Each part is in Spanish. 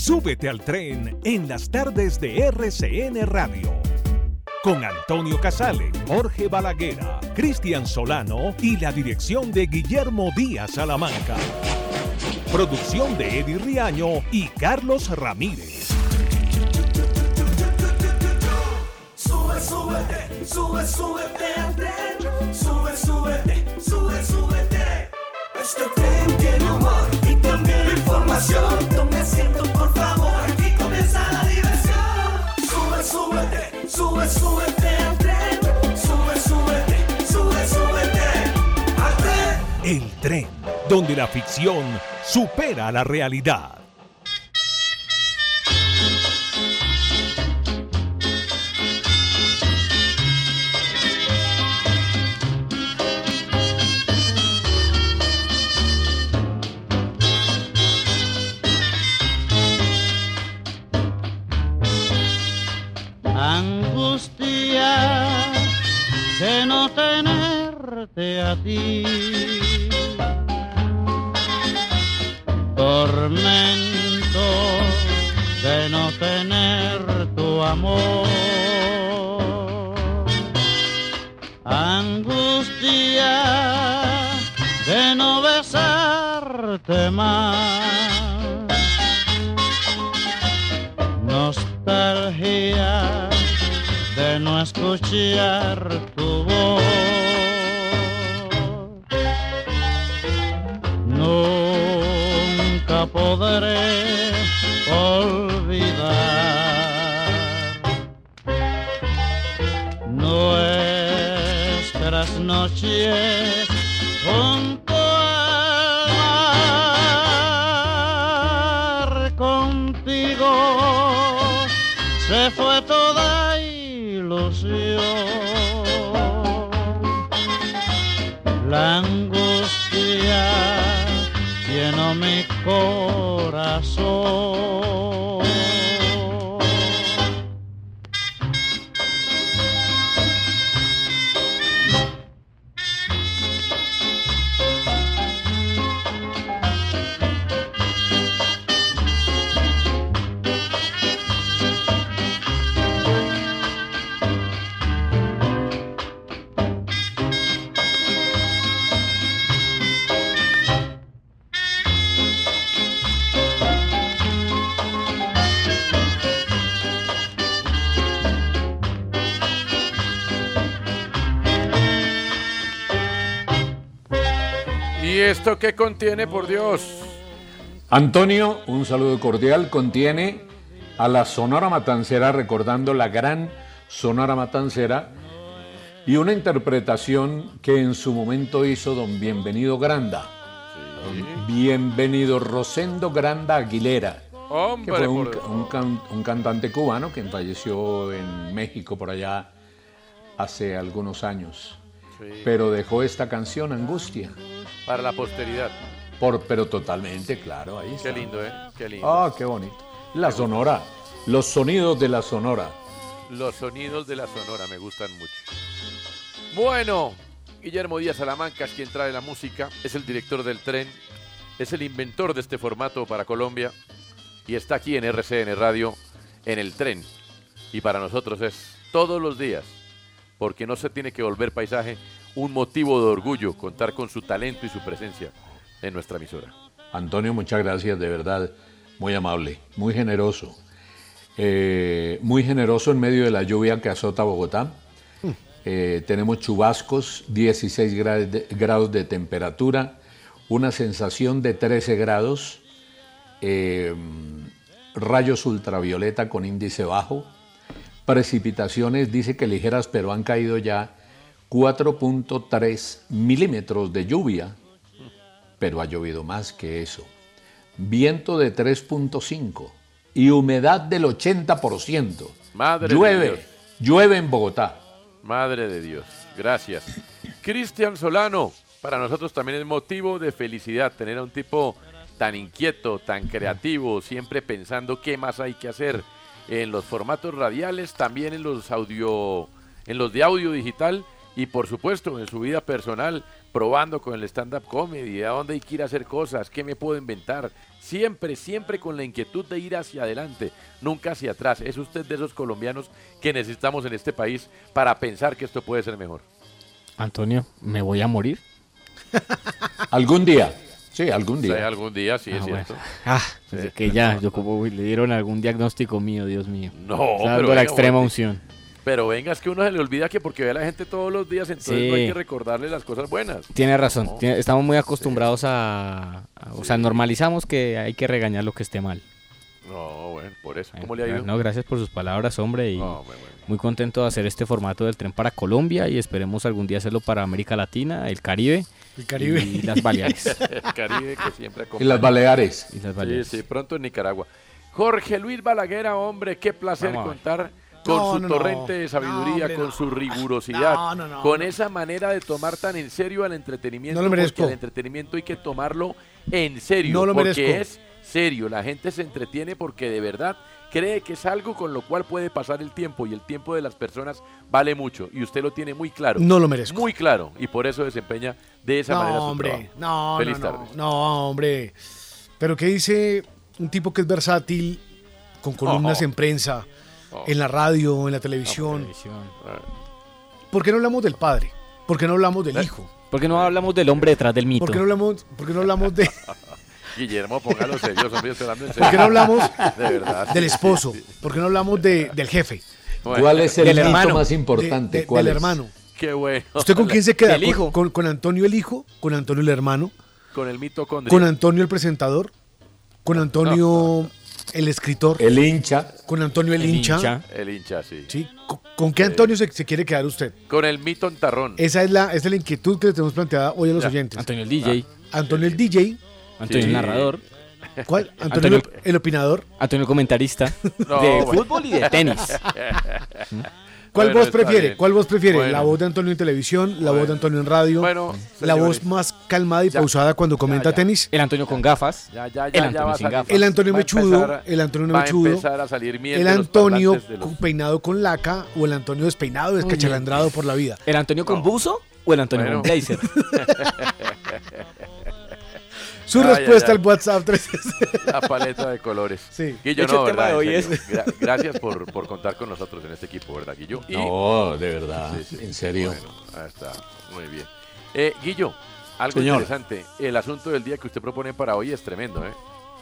Súbete al tren en las tardes de RCN Radio. Con Antonio Casale, Jorge Balaguera, Cristian Solano y la dirección de Guillermo Díaz Salamanca. Producción de Eddie Riaño y Carlos Ramírez. Sube, súbete, sube, súbete al tren. Sube, súbete, sube, súbete. Este tren tiene humor información. Tome asiento, por favor, aquí comienza la diversión. Sube, súbete, sube, súbete al tren. Sube, súbete, sube, súbete al tren. El tren, donde la ficción supera la realidad. Tormento de no tener tu amor. Angustia de no besarte más. Nostalgia de no escuchar ¿Y esto qué contiene, por Dios? Antonio, un saludo cordial, contiene a la Sonora Matancera, recordando la gran Sonora Matancera, y una interpretación que en su momento hizo don Bienvenido Granda. Bienvenido Rosendo Granda Aguilera, Hombre, que fue un, por- un can- un cantante cubano que falleció en México por allá hace algunos años. Sí. Pero dejó esta canción, Angustia. Para la posteridad. Por, pero totalmente, claro, ahí está. Qué lindo, ¿eh? Qué lindo. Ah, qué bonito. La Sonora, los sonidos de la Sonora. Los sonidos de la Sonora me gustan mucho. Bueno, Guillermo Díaz Salamanca es quien trae la música, es el director del tren, es el inventor de este formato para Colombia y está aquí en RCN Radio en el tren. Y para nosotros es todos los días porque no se tiene que volver paisaje un motivo de orgullo contar con su talento y su presencia en nuestra emisora. Antonio, muchas gracias, de verdad, muy amable, muy generoso. Eh, muy generoso en medio de la lluvia que azota Bogotá. Eh, tenemos chubascos, 16 gra- de- grados de temperatura, una sensación de 13 grados, eh, rayos ultravioleta con índice bajo, precipitaciones, dice que ligeras, pero han caído ya 4.3 milímetros de lluvia, pero ha llovido más que eso. Viento de 3.5 y humedad del 80%. Madre de llueve, Dios. llueve en Bogotá. Madre de Dios, gracias. Cristian Solano, para nosotros también es motivo de felicidad tener a un tipo tan inquieto, tan creativo, siempre pensando qué más hay que hacer en los formatos radiales, también en los audio, en los de audio digital y por supuesto en su vida personal, probando con el stand-up comedy, a dónde hay que ir a hacer cosas, qué me puedo inventar. Siempre, siempre con la inquietud de ir hacia adelante, nunca hacia atrás. Es usted de esos colombianos que necesitamos en este país para pensar que esto puede ser mejor. Antonio, ¿me voy a morir? Algún día, sí, algún Sí, día. algún día, sí, es Ah, bueno. cierto. Ah, desde que ya, yo como le dieron algún diagnóstico mío, Dios mío. No, Está pero dando la venga, extrema unción. Pero venga, es que uno se le olvida que porque ve a la gente todos los días, entonces Sí. no hay que recordarle las cosas buenas. Tiene razón, tiene- estamos muy acostumbrados a, a- O sea, normalizamos que hay que regañar lo que esté mal. No, bueno, por eso. ¿Cómo le ha ido? No, gracias por sus palabras, hombre. Y No, bueno, bueno. Muy contento de hacer este formato del tren para Colombia y esperemos algún día hacerlo para América Latina, el Caribe. El Caribe. Y las Baleares. El Caribe que siempre Y las Baleares. Y las Baleares. sí, pronto en Nicaragua. Jorge Luis Balaguer, hombre, qué placer contar con No, su no, no. torrente de sabiduría, No, hombre, con no. su rigurosidad, No, no, no, con no. esa manera de tomar tan en serio al entretenimiento. No lo merezco. Porque el entretenimiento hay que tomarlo en serio. No lo porque merezco. es serio. La gente se entretiene porque de verdad cree que es algo con lo cual puede pasar el tiempo y el tiempo de las personas vale mucho. Y usted lo tiene muy claro. No lo merezco. Muy claro. Y por eso desempeña de esa no, manera su hombre. trabajo. No, Feliz no, tarde. no, no, hombre. Pero ¿qué dice un tipo que es versátil, con columnas Oh. en prensa, Oh. en la radio, en la televisión? Ah, ¿Por qué no hablamos del padre? ¿Por qué no hablamos del hijo? ¿Por qué no hablamos del hombre detrás del mito? ¿Por qué no hablamos, por qué no hablamos de, Guillermo, póngalo serio, hombre, estoy hablando en serio. por qué no hablamos De verdad. sí, del esposo? ¿Por qué no hablamos de, del jefe? Bueno, ¿Cuál es el Del hermano. más importante? de- ¿Cuál del es? hermano. Qué bueno. ¿Usted con quién se queda? ¿Con- hijo. Con, con Antonio el hijo? ¿Con Antonio el hermano? Con el mito ¿Con Antonio el presentador? ¿Con Antonio el escritor? El hincha. ¿Con Antonio el, El hincha? hincha. El hincha, sí. ¿Sí? ¿Con, con qué Antonio se, se quiere quedar usted? Con el mito entarrón. Esa es la, esa es la inquietud que le tenemos planteada hoy a los Ya. oyentes. Antonio el DJ. Antonio el DJ. Antonio Sí. el narrador. ¿Cuál? Antonio, Antonio- el, opinador. Antonio el comentarista. No, de bueno. fútbol y de tenis. ¿Cuál Bueno, voz prefiere? ¿Cuál voz prefiere? Bueno. ¿La voz de Antonio en televisión? ¿La voz de Antonio en radio? Bueno, ¿La señores. voz más calmada y Ya. pausada cuando comenta ya. tenis? El Antonio con gafas. Ya, ya, El Antonio sin salir. gafas. El Antonio mechudo, empezar- el Antonio mechudo, el Antonio los- peinado con laca o el Antonio despeinado, descachalandrado por la vida. ¿El Antonio con buzo o el Antonio Bueno. con blazer? Su respuesta al WhatsApp 3 La paleta de colores. Sí. Guillo, no, ¿verdad? de hoy serio. Gra- Gracias por, por contar con nosotros en este equipo, ¿verdad, Guillo? Y- No, de verdad. Sí, sí. En serio. Bueno, ahí está. Muy bien. Eh, Guillo, algo Señor. interesante. El asunto del día que usted propone para hoy es tremendo, ¿eh?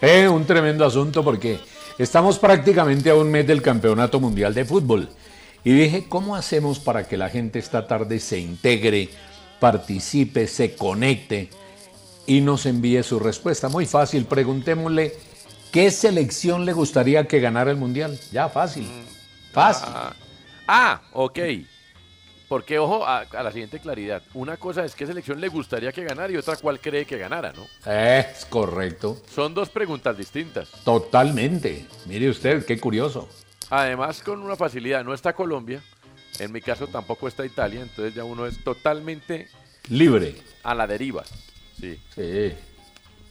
Eh, un tremendo asunto porque estamos prácticamente a un mes del Campeonato Mundial de Fútbol. Y dije, ¿cómo hacemos para que la gente esta tarde se integre, participe, se conecte y nos envíe su respuesta? Muy fácil, preguntémosle, ¿qué selección le gustaría que ganara el Mundial? Ya, fácil. Fácil. Ah, ah, ok. Porque, ojo, a, a la siguiente claridad. Una cosa es qué selección le gustaría que ganara y otra cuál cree que ganara, ¿no? Es correcto. Son dos preguntas distintas. Totalmente. Mire usted, qué curioso. Además, con una facilidad, no está Colombia, en mi caso tampoco está Italia, entonces ya uno es totalmente Libre. a la deriva. Sí. Sí.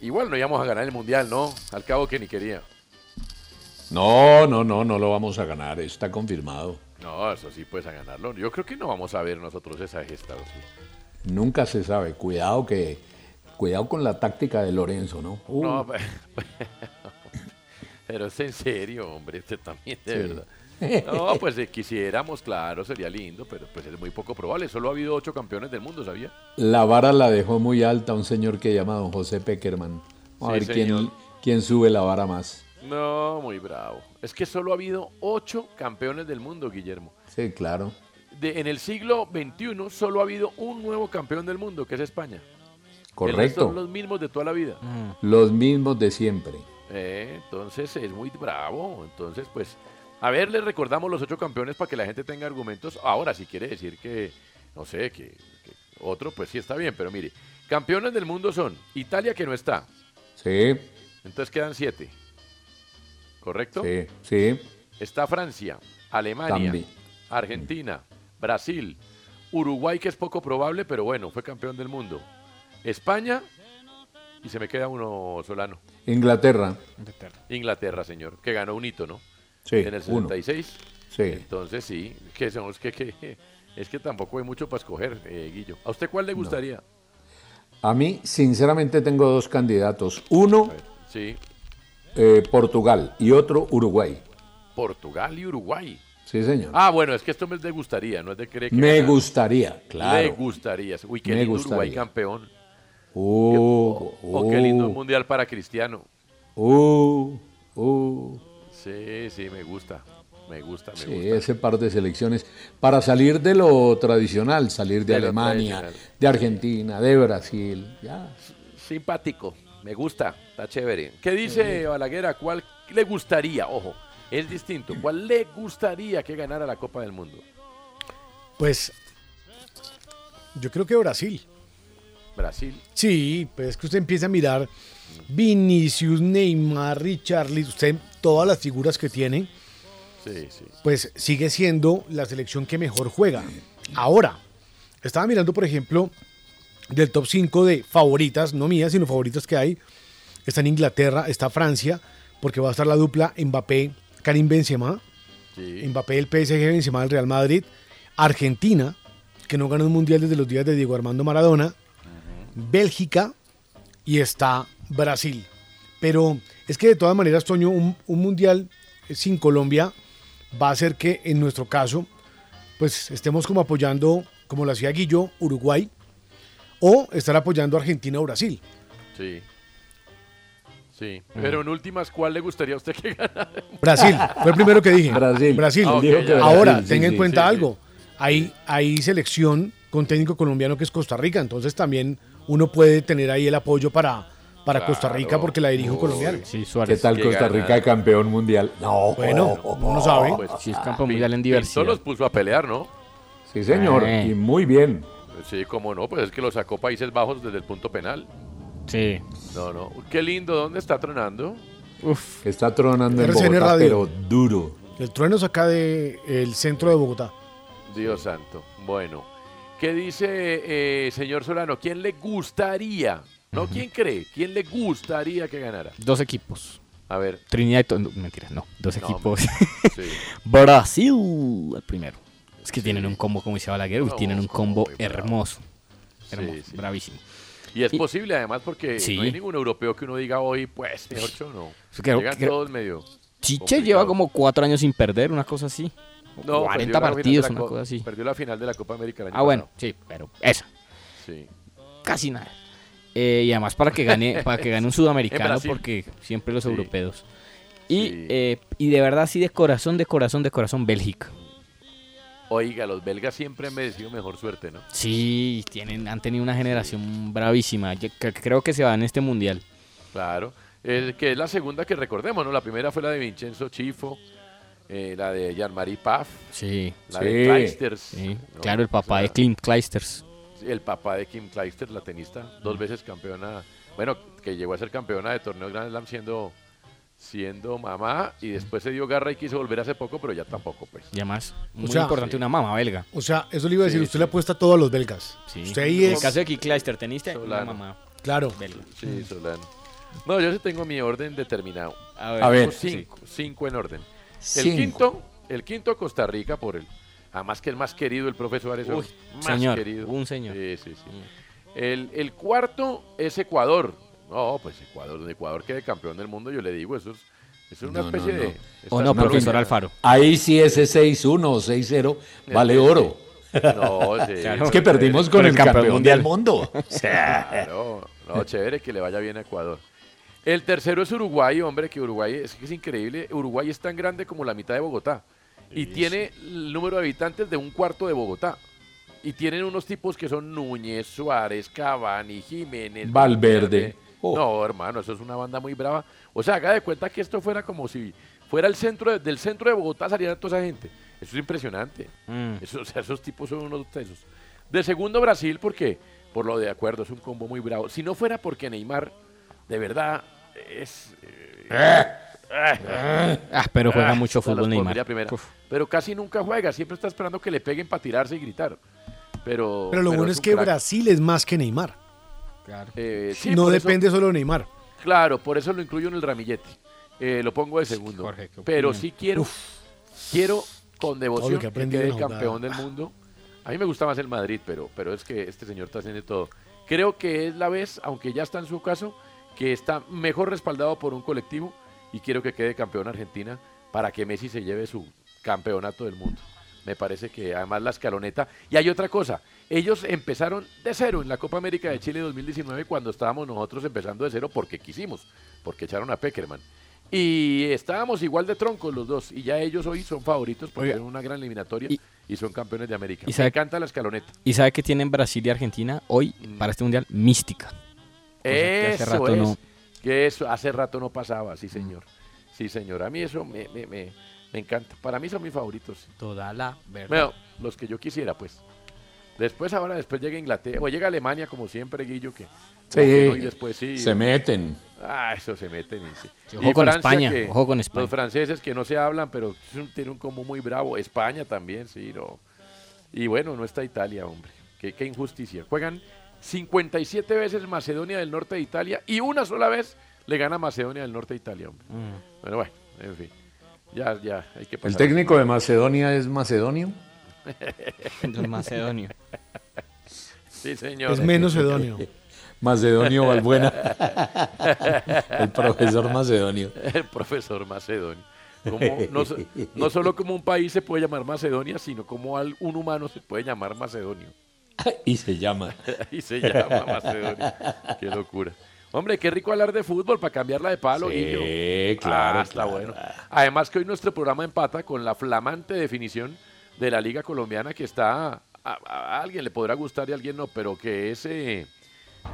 Igual no íbamos a ganar el mundial, ¿no? Al cabo que ni quería. No, no, no, no lo vamos a ganar, está confirmado. No, eso sí, pues a ganarlo. Yo creo que no vamos a ver nosotros esa gesta, ¿o sí? Nunca se sabe. Cuidado que, cuidado con la táctica de Lorenzo, ¿no? Uh, No, pe- pero es en serio, hombre, este también, de Sí. verdad. No, pues eh, quisiéramos, claro, sería lindo, pero pues es muy poco probable. Solo ha habido ocho campeones del mundo, ¿sabía? La vara la dejó muy alta un señor que llama don José Peckerman. Vamos a Sí, ver quién, quién sube la vara más. No, muy bravo. Es que solo ha habido ocho campeones del mundo, Guillermo. Sí, claro. De- en el siglo XXI solo ha habido un nuevo campeón del mundo, que es España. Correcto. son los mismos de toda la vida. Los mismos de siempre. Eh, entonces es muy bravo. Entonces, pues, a ver, les recordamos los ocho campeones para que la gente tenga argumentos. Ahora, si quiere decir que, no sé, que, que otro, pues sí está bien, pero mire, campeones del mundo son Italia, que no está. Sí, Entonces quedan siete. ¿Correcto? sí, sí. Está Francia, Alemania, También. Argentina, Brasil, Uruguay, que es poco probable, pero bueno, fue campeón del mundo. España, y se me queda uno solano. Inglaterra. Inglaterra, señor, que ganó un hito, ¿no? Sí, En el uno. 66. Sí. Entonces sí, que somos que, que es que tampoco hay mucho para escoger, eh, Guillo. ¿A usted cuál le gustaría? A mí, sinceramente, tengo dos candidatos. Uno, Sí, eh, Portugal y otro, Uruguay. Portugal y Uruguay. Sí, señor. Ah, bueno, es que esto me gustaría, no es de creer que Me gustaría, claro. gustaría. Uy, qué Me lindo Uruguay campeón. Uh, O qué lindo uh, mundial para Cristiano. uh, uh. Sí, sí, me gusta. Me gusta, me Sí, gusta. ese par de selecciones para salir de lo tradicional, salir de, Alemania, de Argentina, de Brasil. Ya. Simpático, me gusta, está chévere. ¿Qué dice Balaguer? ¿A ¿Cuál le gustaría? Ojo, es distinto. ¿Cuál le gustaría que ganara la Copa del Mundo? Pues yo creo que Brasil. Brasil. Sí, pues es que usted empieza a mirar Vinicius, Neymar, Richarlison, usted todas las figuras que tiene, Sí, sí. pues sigue siendo la selección que mejor juega. Ahora, estaba mirando, por ejemplo, del top 5 de favoritas, no mías, sino favoritas que hay. Está en Inglaterra, está Francia, porque va a estar la dupla Mbappé, Karim Benzema, Sí. Mbappé del PSG, Benzema del Real Madrid, Argentina, que no ganó un mundial desde los días de Diego Armando Maradona, Bélgica y está Brasil. Pero es que de todas maneras, Toño, un, un mundial sin Colombia va a hacer que en nuestro caso, pues estemos como apoyando, como lo hacía Guillo, Uruguay, o estar apoyando a Argentina o Brasil. Sí. Sí. Pero en últimas, ¿cuál le gustaría a usted que ganara? Brasil, fue el primero que dije. Brasil. Brasil. Ah. Ahora, sí, tenga en cuenta sí, algo. Hay, hay selección con técnico colombiano que es Costa Rica, entonces también uno puede tener ahí el apoyo para, para Costa Rica porque la Uy. colombiano. Sí, ¿Qué Suárez. tal que Costa gana. Rica campeón mundial? No. Bueno, uno sabe. Pues, Sí, es campeón mundial en Pinto diversidad. los puso a pelear, ¿no? Sí, señor. Eh. Y muy bien. Sí, cómo no, pues es que lo sacó Países Bajos desde el punto penal. Sí. No, no. Qué lindo, ¿dónde está tronando? Uf. Está tronando en Bogotá, Radio. pero duro. El trueno es acá del el centro de Bogotá. Dios santo. Bueno, ¿qué dice eh, señor Solano? ¿Quién le gustaría? No, ¿quién cree? ¿Quién le gustaría que ganara? Dos equipos. A ver. Trinidad y To- no, mentira, no. Dos No, equipos. Sí. Brasil, el primero. Es que tienen un combo, como dice Balaguer, No, tienen un combo hermoso. Hermoso, sí. bravísimo. Y es Y- posible además porque no hay ningún europeo que uno diga hoy, pues, mejor yo no. Creo- Llegan creo- todos medio. Chiche complicado. lleva como cuatro años sin perder, una cosa así. No, 40 perdió la final partidos, una co- cosa así. Perdió la final de la Copa América el año Ah, bueno, sí, pero esa, Sí. casi nada. Eh, y además para que gane, para que gane un sudamericano, porque siempre los Sí. europeos. Y, Sí. eh, y de verdad, sí, de corazón, de corazón, de corazón, Bélgica. Oiga, los belgas siempre han merecido mejor suerte, ¿no? Sí, tienen, han tenido una generación bravísima. Yo cre- creo que se va en este mundial. Claro. Eh, que es la segunda que recordemos, ¿no? La primera fue la de Vincenzo Chifo, eh, la de Jean-Marie Paf, Sí, la Sí. de Kleisters. sí. ¿no? Claro, el papá O sea, de Clint Kleisters. El papá de Kim Clijsters, la tenista, dos veces campeona, bueno, que llegó a ser campeona de torneo Grand Slam siendo, siendo mamá y después se dio garra y quiso volver hace poco, pero ya tampoco, pues. Y además, muy sea, importante, sí. una mamá belga. O sea, eso le iba a decir, Sí, usted sí. le apuesta todo a los belgas. Sí. Usted ahí En el caso de Clint Kleister, teniste una Solano. mamá Claro. belga. Sí, Solano. No, yo sí tengo mi orden determinado. A ver, A ver. Tengo cinco, cinco en orden. El Cinco. quinto, el quinto Costa Rica por el, además que el más querido, el profesor Suárez, Uy, más señor, querido. un señor. Sí, sí, sí. El, el cuarto es Ecuador. No, pues Ecuador, donde Ecuador quede campeón del mundo, yo le digo, eso es Es una No, no, especie no. de... O no, profesor Alfaro. Ahí sí ese 6-1 o 6-0 vale oro. No, sí. Es que perdimos con, el campeón, del mundo. O sea, Claro, no, chévere que le vaya bien a Ecuador. El tercero es Uruguay, hombre, que Uruguay es, que es increíble. Uruguay es tan grande como la mitad de Bogotá. Y tiene el número de habitantes de un cuarto de Bogotá. Y tienen unos tipos que son Núñez, Suárez, Cavani, Jiménez, Valverde. Oh. No, hermano, eso es una banda muy brava. O sea, haga de cuenta que esto fuera como si fuera el centro de- del centro de Bogotá saliera toda esa gente. Eso es impresionante. Mm. Eso- o sea, esos tipos son unos tesos. De segundo Brasil, porque por lo de acuerdo es un combo muy bravo. Si no fuera porque Neymar, de verdad, es. eh, Ah, pero juega mucho se los fútbol Neymar. Pero casi nunca juega, siempre está esperando que le peguen para tirarse y gritar. Pero, Pero lo bueno es que crack. Brasil es más que Neymar. Eh, sí, no eso- depende solo de Neymar. Claro, por eso lo incluyo en el ramillete. Eh, lo pongo de segundo. Pero opina? sí quiero, quiero con devoción que que, quede campeón del mundo. A mí me gusta más el Madrid, pero, pero es que este señor está haciendo todo. Creo que es la vez, aunque ya está en su caso, que está mejor respaldado por un colectivo y quiero que quede campeón Argentina para que Messi se lleve su campeonato del mundo. Me parece que además la escaloneta. Y hay otra cosa, ellos empezaron de cero en la Copa América de Chile 2019 cuando estábamos nosotros empezando de cero porque quisimos, porque echaron a Peckerman. Y estábamos igual de troncos los dos y ya ellos hoy son favoritos porque son una gran eliminatoria y, son campeones de América. y Me sabe- encanta la escaloneta. ¿Y sabe que tienen Brasil y Argentina hoy para este mundial? Mística. hace Eso rato es. no- Que eso hace rato no pasaba, sí señor. Sí señor. A mí eso me, me, me- me encanta. Para mí son mis favoritos. Toda la verdad. Bueno, los que yo quisiera, pues. Después, ahora, después llega Inglaterra, o llega Alemania, como siempre, Guillo, que... Sí, que no, y después sí. se meten. Ah, eso se meten. Y, sí. Sí, ojo Y con Francia, España, que ojo con España. Los franceses que no se hablan, pero tienen un combo muy bravo. España también, sí, no. Y bueno, no está Italia, hombre. Qué, qué injusticia. Juegan 57 veces Macedonia del Norte de Italia y una sola vez le gana Macedonia del Norte de Italia, hombre. Mm. Pero bueno, en fin. Ya, ya, hay que ¿El técnico de Macedonia es macedonio? Don Macedonio. Sí, señor. Es menos edonio. Macedonio Balbuena. El profesor Macedonio. El profesor Macedonio. Como no, so- no solo como un país se puede llamar Macedonia, sino como un humano se puede llamar Macedonio. Y se llama. y se llama Macedonio. Qué locura. Hombre, qué rico hablar de fútbol para cambiarla de palo, Sí, Guillo. claro, Ah, está claro. bueno. Además que hoy nuestro programa empata con la flamante definición de la Liga Colombiana que está... A, alguien le podrá gustar y a alguien no, pero que es... eh,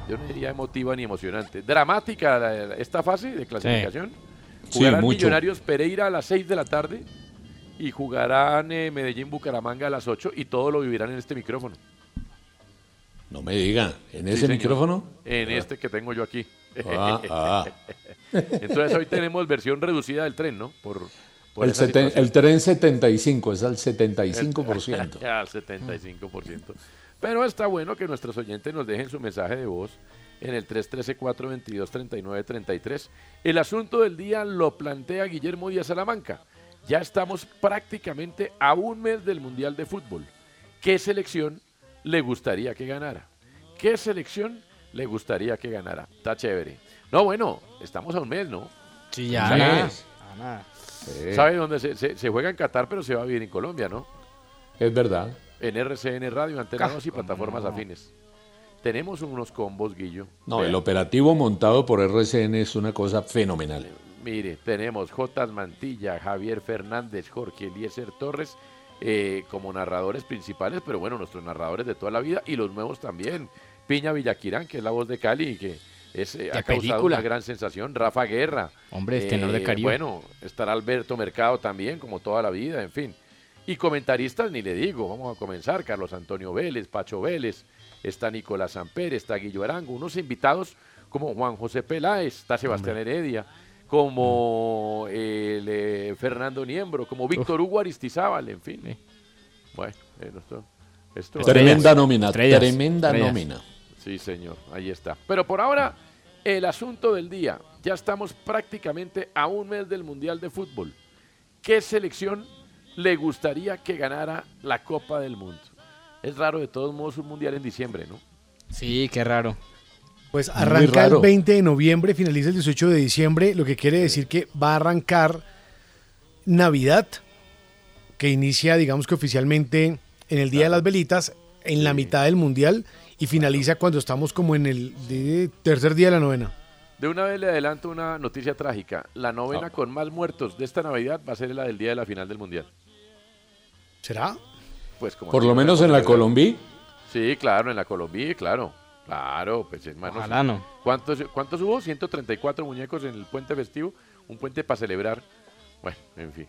yo no diría emotiva ni emocionante. Dramática la- esta fase de clasificación. Sí, Jugarán. Millonarios Pereira a las 6 de la tarde y jugarán eh, Medellín Bucaramanga a las 8 y todo lo vivirán en este micrófono. No me diga, ¿en ese micrófono? En este que tengo yo aquí. Ah, ah. Entonces hoy tenemos versión reducida del tren, ¿no? Por, por El, seten- el tren 75, es al 75%. Ya, al 75%. Pero está bueno que nuestros oyentes nos dejen su mensaje de voz en el 313-422-3933. El asunto del día lo plantea Guillermo Díaz Salamanca. Ya estamos prácticamente a un mes del Mundial de Fútbol. ¿Qué selección le gustaría que ganara? ¿Qué selección le gustaría que ganara? Está chévere. No, bueno, estamos a un mes, ¿no? Sí, ya. Sí. nada. A nada. Sí. ¿Sabe dónde se, se- se juega en Qatar, pero se va a vivir en Colombia, no? Es verdad. En RCN Radio, Antena 2 y ¿Cómo plataformas no? afines. Tenemos unos combos, Guillo. No, el operativo montado por RCN es una cosa fenomenal. Mire, tenemos J. Mantilla, Javier Fernández, Jorge Eliezer Torres eh, como narradores principales, pero bueno, nuestros narradores de toda la vida y los nuevos también. Piña Villaquirán, que es la voz de Cali y que es, eh, ha causado película. una gran sensación. Rafa Guerra. Hombre, tenor de Caribe. Bueno, estará Alberto Mercado también, como toda la vida, en fin. Y comentaristas, ni le digo, vamos a comenzar. Carlos Antonio Vélez, Pacho Vélez, está Nicolás Samper, está Guillo Arango, unos invitados como Juan José Peláez, está Sebastián Heredia, como el, eh, Fernando Niembro, como Víctor Hugo Aristizábal, en fin. Bueno, eh, esto, esto Tremenda nómina, Estrellas. tremenda Estrellas. nómina. Sí, señor, ahí está. Pero por ahora, el asunto del día. Ya estamos prácticamente a un mes del Mundial de Fútbol. ¿Qué selección le gustaría que ganara la Copa del Mundo? Es raro de todos modos un Mundial en diciembre, ¿no? Sí, qué raro. Pues arranca el raro. 20 de noviembre, finaliza el 18 de diciembre, lo que quiere decir que va a arrancar Navidad, que inicia, digamos que oficialmente en el Día de las Velitas, en la mitad del Mundial, y finaliza cuando estamos como en el de- tercer día de la novena. De una vez le adelanto una noticia trágica. La novena con más muertos de esta Navidad va a ser la del día de la final del Mundial. ¿Será? Pues como Por lo menos en la Colombia. Sí, claro, en la Colombia, claro. Claro, pues hermano. Ojalá no. ¿Cuántos, ¿Cuántos hubo? 134 muñecos en el puente festivo. Un puente para celebrar. Bueno, en fin.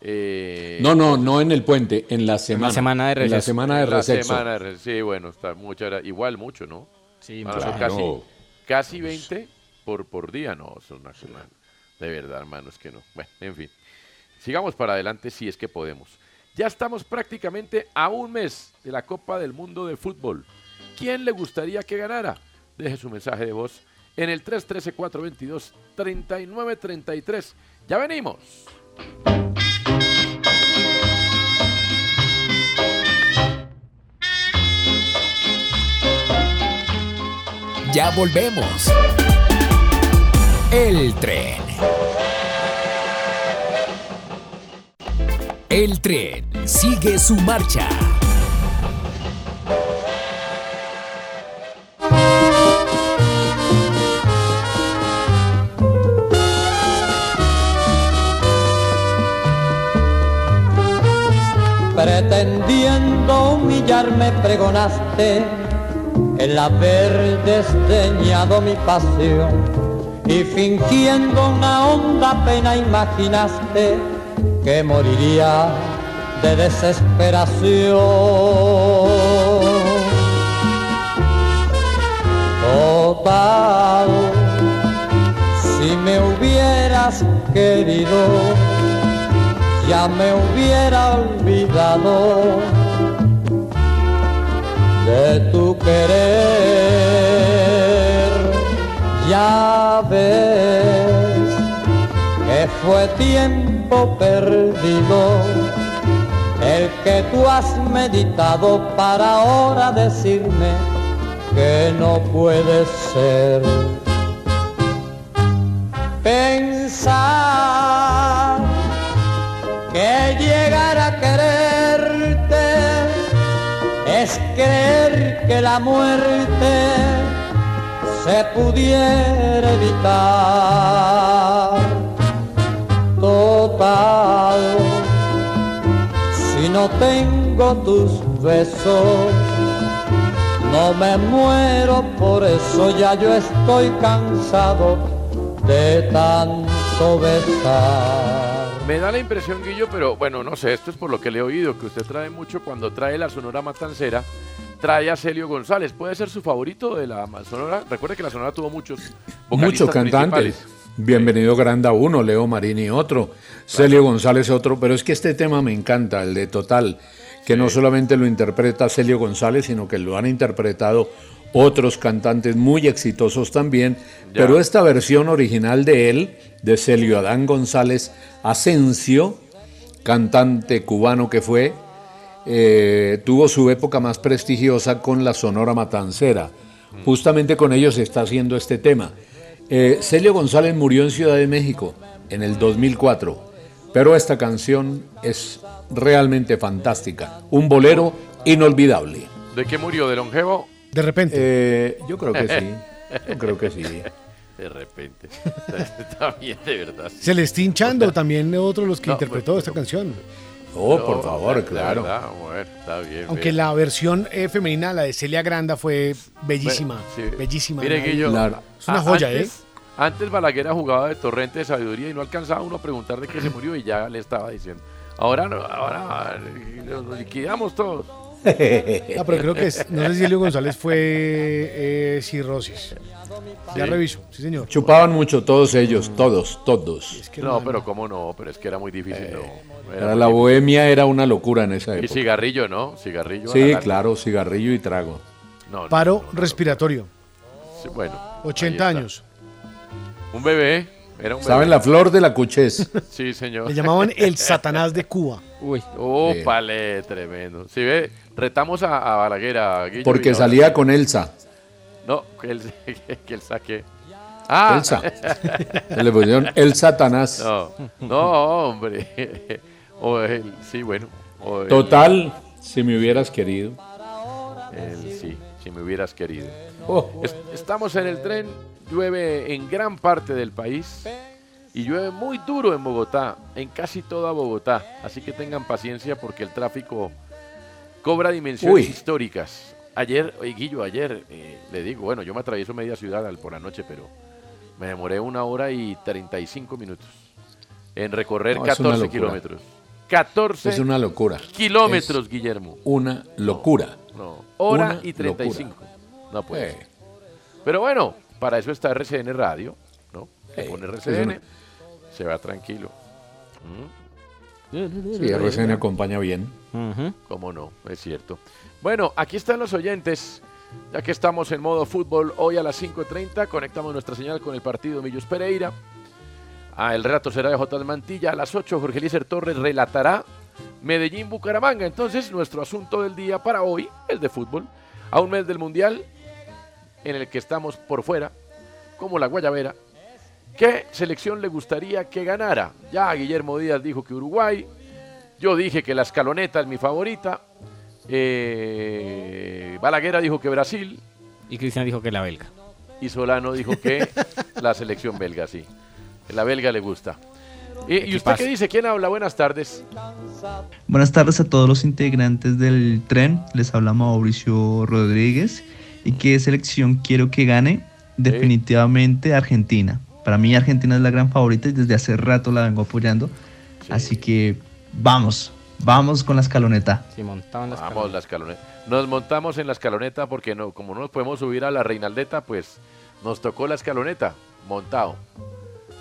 Eh, No, no, no en el puente, en la semana. semana de En la receso. semana de en la receso. semana de re- sí, bueno, está mucho, era- igual mucho, ¿no? Sí, Bueno, son claro. casi, casi 20 por, por día, no, son una semana. De verdad, hermano, es que no. Bueno, en fin. Sigamos para adelante si es que podemos. Ya estamos prácticamente a un mes de la Copa del Mundo de Fútbol. ¿Quién le gustaría que ganara? Deje su mensaje de voz en el 313-422-3933. Ya venimos. Ya volvemos. El tren. El tren sigue su marcha. Pretendiendo humillarme pregonaste el haber desdeñado mi pasión y fingiendo una honda pena imaginaste que moriría de desesperación. Total, si me hubieras querido, ya me hubiera olvidado de tu querer. Ya ves que fue tiempo perdido el que tú has meditado para ahora decirme que no puede ser. Pensar que llegar a quererte es creer que la muerte se pudiera evitar. Total, si no tengo tus besos, no me muero, por eso ya yo estoy cansado de tanto besar. Me da la impresión, Guillo, pero bueno, no sé, esto es por lo que le he oído, que usted trae mucho cuando trae la Sonora Matancera, trae a Celio González. ¿Puede ser su favorito de la Sonora? Recuerde que la Sonora tuvo muchos Muchos cantantes. Bienvenido Granda uno, Leo Marini otro, Celio González otro, pero es que este tema me encanta, el de Total, que no solamente lo interpreta Celio González, sino que lo han interpretado otros cantantes muy exitosos también, Ya. pero esta versión original de él, de Celio Adán González Asensio, cantante cubano que fue, eh, tuvo su época más prestigiosa con la Sonora Matancera. Justamente con ellos se está haciendo este tema. Eh, Celio González murió en Ciudad de México en el 2004, pero esta canción es realmente fantástica. Un bolero inolvidable. ¿De qué murió? ¿De longevo? De repente. Eh, yo creo que sí. Yo creo que sí. De repente. Está bien, de verdad. Celestín Chando, también otro de los que No, interpretó esta canción. Oh, por favor, claro. verdad, bueno, está bien. Aunque bien. la versión eh, femenina, la de Celia Granda, fue bellísima. Bueno, sí. Bellísima. Mire, Ahí- Guillo, Es una a- joya, antes, ¿eh? Antes Balaguer jugaba de torrente de sabiduría y no alcanzaba uno a preguntar de qué se murió y ya le estaba diciendo. Ahora no, ahora nos liquidamos todos. Ah, pero creo que es- no sé si Elio González fue eh, cirrosis. Ya Sí. reviso, sí señor. Chupaban mucho todos ellos, todos, todos. no, pero cómo no, pero es que era muy difícil, no. Era Era muy la difícil. bohemia era una locura en esa Y época. cigarrillo, ¿no? Cigarrillo. a Sí, larga. claro, cigarrillo y trago. No, no, Paro respiratorio. sí, bueno. 80 ahí está. años. Un bebé. Era un ¿Saben bebé. la flor de la cuchez? Sí, señor. Le llamaban el Satanás de Cuba. Uy. Ópale, tremendo. Si ve, retamos a, a Balaguer, a Guillo, Porque salía con Elsa. No, que el, que saque. Ah. Elsa. Le pusieron el Satanás. No, no, hombre. O el, sí, bueno. o el- Total, si me hubieras querido. el sí, si me hubieras querido. Oh. Es- estamos en el tren, llueve en gran parte del país y llueve muy duro en Bogotá, en casi toda Bogotá. Así que tengan paciencia porque el tráfico cobra dimensiones Uy. históricas. Ayer, oye, Guillo, ayer eh, le digo, bueno, yo me atravieso media ciudad al- por la noche, pero me demoré una hora y 35 minutos en recorrer No, es una 14 locura. kilómetros. 14 Es una locura. kilómetros, Es Guillermo. Una locura. No, hora Una y 35. No puede Eh. Pero bueno, para eso está RCN Radio, ¿no? Se Eh, pone RCN, una- se va tranquilo. ¿Mm? Sí, RCN acompaña bien. Cómo no, es cierto. Bueno, aquí están los oyentes. Ya que estamos en modo fútbol, hoy a las 5.30 conectamos nuestra señal con el partido Millos Pereira. Ah, el relato será de J. Mantilla. A las 8, Jorge Eliezer Torres relatará Medellín-Bucaramanga. Entonces, nuestro asunto del día para hoy es de fútbol. A un mes del Mundial, en el que estamos por fuera, como la Guayabera. ¿Qué selección le gustaría que ganara? Ya Guillermo Díaz dijo que Uruguay. Yo dije que la escaloneta es mi favorita. Eh, Balaguera dijo que Brasil. Y Cristian dijo que la belga. Y Solano dijo que la selección belga, sí. La belga le gusta. ¿Y, y usted qué dice? ¿Quién habla? Buenas tardes. Buenas tardes a todos los integrantes del tren. Les habla Mauricio Rodríguez. ¿Y qué selección quiero que gane? Definitivamente Argentina. Para mí Argentina es la gran favorita y desde hace rato la vengo apoyando. Así que vamos, vamos con la escaloneta. Sí, montaban las Vamos, la escaloneta. Nos montamos en la escaloneta porque no, como no nos podemos subir a la Reinaldeta, pues nos tocó la escaloneta, montado.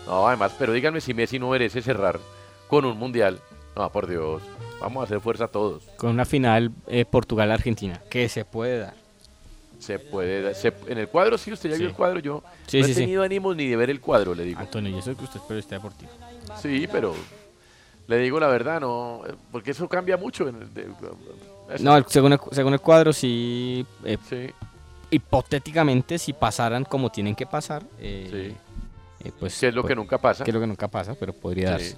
No, además, pero díganme si Messi no merece cerrar con un mundial. No, por Dios. Vamos a hacer fuerza todos. Con una final eh, Portugal-Argentina. Que se puede dar. Se puede. se- en el cuadro, sí, usted ya vio Sí. el cuadro. Yo Sí, no sí, he sí. tenido ánimos ni de ver el cuadro, le digo. Antonio, yo sé que usted es periodista deportivo. Sí, pero le digo la verdad, no. Porque eso cambia mucho. En el, de- eso- No, según, el, según el cuadro, sí, eh, Sí. Hipotéticamente, si pasaran como tienen que pasar, eh, eh, pues. Que es lo que pues, nunca pasa. Que es lo que nunca pasa, pero podría Sí. darse.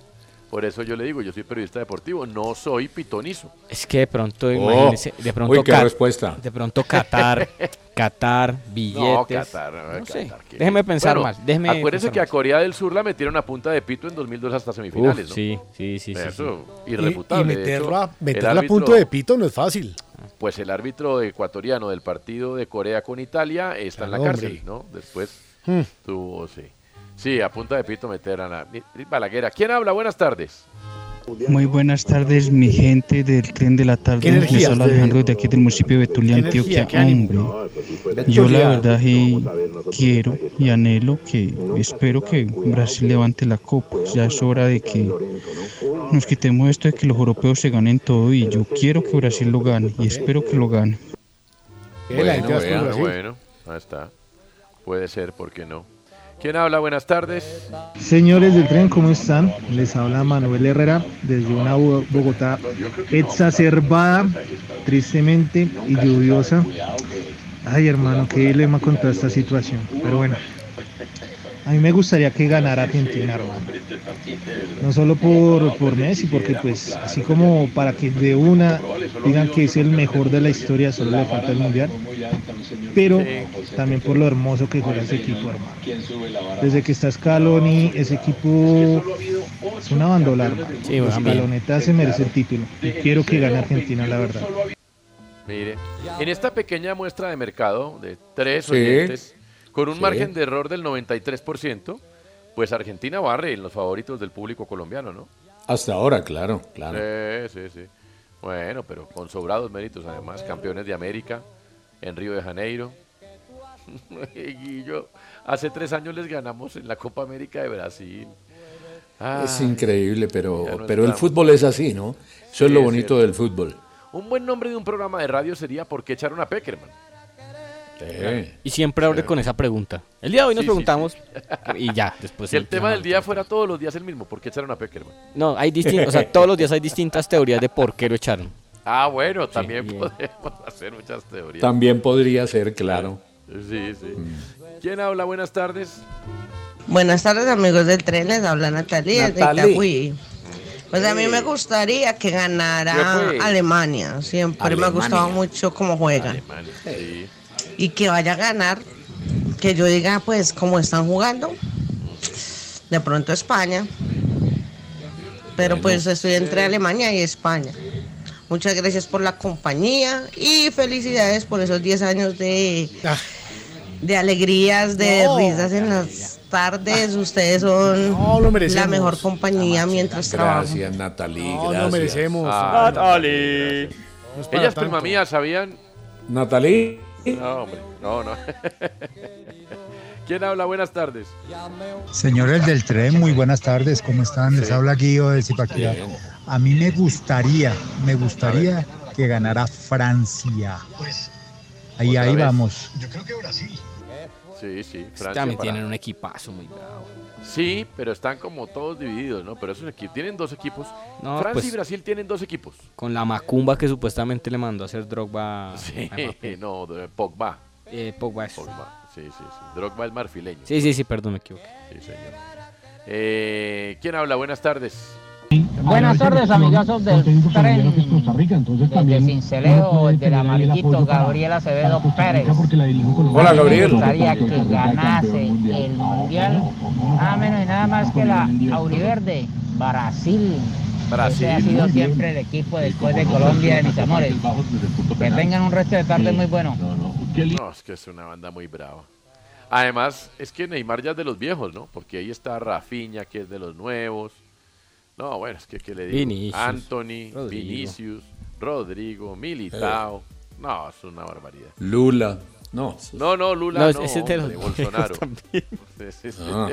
Por eso yo le digo, yo soy periodista deportivo, no soy pitonizo. Es que de pronto, Oh. imagínese, de pronto. Uy, qué respuesta. De pronto Qatar, Qatar, billetes. No, Qatar, no, no sé. Qatar, ¿qué? Déjeme pensar Bueno, más. Déjeme acuérdese pensar que a. Corea del Sur la metieron a punta de pito en 2002 hasta semifinales, Uf, ¿no? sí, sí, sí, sí, Eso, Y, y irrefutable. meterlo hecho, a, punto de pito no es fácil. Pues el árbitro ecuatoriano del partido de Corea con Italia está en la cárcel, hombre. ¿no? Después Hmm. tuvo, sí. Sí, a punta de pito meter a la Balaguera. ¿Quién habla? Buenas tardes. Muy buenas tardes, mi gente del tren de la tarde. Les habla Alejandro de aquí del municipio de Betulia. Antioquia. Hombre, yo la verdad sí quiero y anhelo que espero que Brasil levante la copa. Ya es hora de que nos quitemos esto de que los europeos se ganen todo y yo quiero que Brasil lo gane y espero que lo gane. Bueno, bueno, bueno, ahí está. Puede ser, ¿por qué no? ¿Quién habla? Buenas tardes. Señores del tren, ¿cómo están? Les habla Manuel Herrera desde una Bo- Bogotá exacerbada, tristemente y lluviosa. Ay, hermano, qué dilema con toda esta situación. Pero bueno, a mí me gustaría que ganara Argentina, hermano. No solo por, por Messi, porque pues así como para que de una digan que es el mejor de la historia, solo le falta el mundial. Pero también por lo hermoso que juega ese equipo, hermano. Desde que está Scaloni, ese equipo es una bandola, hermano. Scaloneta se merece el título. Y quiero que gane Argentina, la verdad. Mire, en esta pequeña muestra de mercado de tres Sí. oyentes, con un Sí. margen de error del 93%, pues Argentina barre en los favoritos del público colombiano, ¿no? Hasta ahora, claro, claro. Sí, sí, sí. Bueno, pero con sobrados méritos además, campeones de América en Río de Janeiro. Guillo, hace tres años les ganamos en la Copa América de Brasil. es increíble, pero, no pero el fútbol es así, ¿no? Eso es lo bonito del fútbol. Un buen nombre de un programa de radio sería ¿Por qué echaron a Peckerman? Y siempre abre con esa pregunta. El día de hoy nos Sí, preguntamos sí. y ya, después Si el tema del día fuera todos los días el mismo, ¿por qué echaron a Peckerman? No, hay distintos, o sea, todos los días hay distintas teorías de por qué lo echaron. Ah, bueno, también podemos hacer muchas teorías. También podría ser, claro. Sí, sí. ¿Quién habla? Buenas tardes. Buenas tardes amigos del tren, les habla Natalia de. Itagüí. Pues a mí me gustaría que ganara. Alemania, siempre me ha gustado Alemania. mucho cómo juegan. Sí. Y que vaya a ganar, que yo diga pues cómo están jugando, de pronto España, pero pues estoy entre Alemania y España. Muchas gracias por la compañía y felicidades por esos 10 años de, de alegrías, de No. risas en las tardes. Ustedes son lo la mejor compañía mientras trabajan. Gracias, Natalie. No, no gracias. merecemos. Ah, Natalie. No es para Ella es tanto. prima mía, ¿sabían? Natalie. No, hombre, no, no. ¿Quién habla? Buenas tardes. Señores del tren, muy buenas tardes, ¿cómo están? Les habla Guido de Zipaquirá. A mí me gustaría, me gustaría que ganara Francia. Ahí, Otra ahí vez. vamos. Sí, sí, Francia. También para- tienen un equipazo muy bravo. Sí, pero están como todos divididos, ¿no? Pero es un equipo. Tienen dos equipos. No, Francia y pues- Brasil tienen dos equipos. Con la macumba que supuestamente le mandó a hacer Drogba. Sí, no, Pogba. Eh, Pogba es. Pogba. Sí, sí, sí. Drogba es marfileño. Sí, sí, sí, perdón, me equivoqué. Sí, señor. Eh, ¿Quién habla? Buenas tardes. Buenas tardes, amigazos del tren. Desde Cincelejo, del amarillito, Gabriel Acevedo Pérez. Hola, Gabriel. Me gustaría que ganase el mundial, nada menos y nada más que la Auriverde, Brasil. Brasil. Ese ha sido siempre el equipo después de Colombia de mis amores. Que tengan un resto de tarde muy bueno. No, es que es una banda muy brava. Además, es que Neymar ya es de los viejos, ¿no? Porque ahí está Rafinha, que es de los nuevos. No, bueno, es que, ¿qué le digo? Vinicius, Anthony, Rodrigo. Vinicius, Rodrigo, Militao. No, es una barbaridad. Lula. No. No, no, Lula No, no, ese de Bolsonaro. también. Sí, sí, sí. Ah.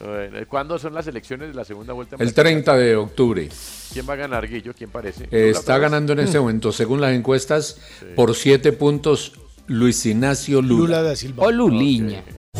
bueno, ¿cuándo son las elecciones de la segunda vuelta? El 30 de octubre. ¿Quién va a ganar, Guillo? ¿Quién parece? Eh, Lula está ganando en este momento, según las encuestas, por siete puntos Luis Ignacio Lula. da Silva. O Luliña.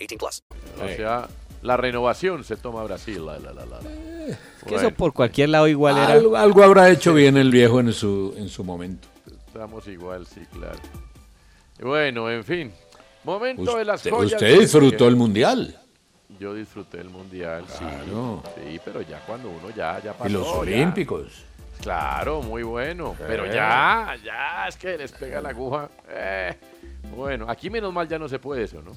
18 plus. O sea, la renovación se toma Brasil. La, la, la, la. Que eso por cualquier lado igual era. Algo, algo habrá hecho bien el viejo en su, en su momento. Estamos igual, sí, claro. Bueno, en fin. Momento de las Usted, joyas. usted disfrutó el mundial. Yo disfruté el mundial, sí. Claro. Sí, pero ya cuando uno ya, ya pasó. Y los ya. olímpicos. Claro, muy bueno. Pero ya, ya, es que les pega la aguja. Eh, Bueno, aquí menos mal ya no se puede eso, ¿no?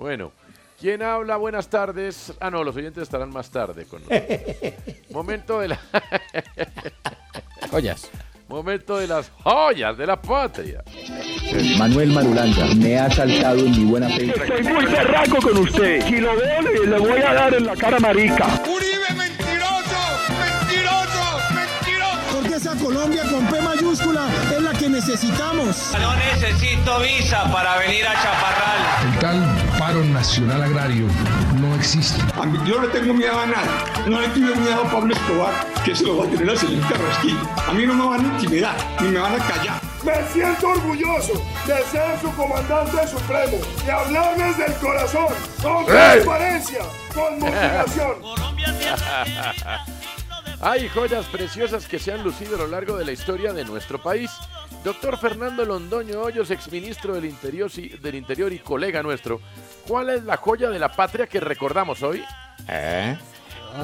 Bueno, ¿quién habla? Buenas tardes. Ah, no, los oyentes estarán más tarde con nosotros. Momento de la... Joyas. Momento de las joyas de la patria. Manuel Marulanda me ha saltado en mi buena fe. Estoy muy berraco con usted. Si lo veo, le, voy a dar en la cara marica. ¡Uribe mentiroso! Esa Colombia con P mayúscula es la que necesitamos. No necesito visa para venir a Chaparral. El tal paro nacional agrario no existe. A mí- Yo no le tengo miedo a nada. No le tengo miedo a Pablo Escobar, que se lo va a tener al señor Carrasquillo. A mí no me van a intimidar, ni me van a callar. Me siento orgulloso de ser su comandante supremo y hablar desde el corazón, con transparencia, con motivación. Hay joyas preciosas que se han lucido a lo largo de la historia de nuestro país. Doctor Fernando Londoño Hoyos, exministro del Interior, y- del Interior y colega nuestro, ¿cuál es la joya de la patria que recordamos hoy? ¿Eh?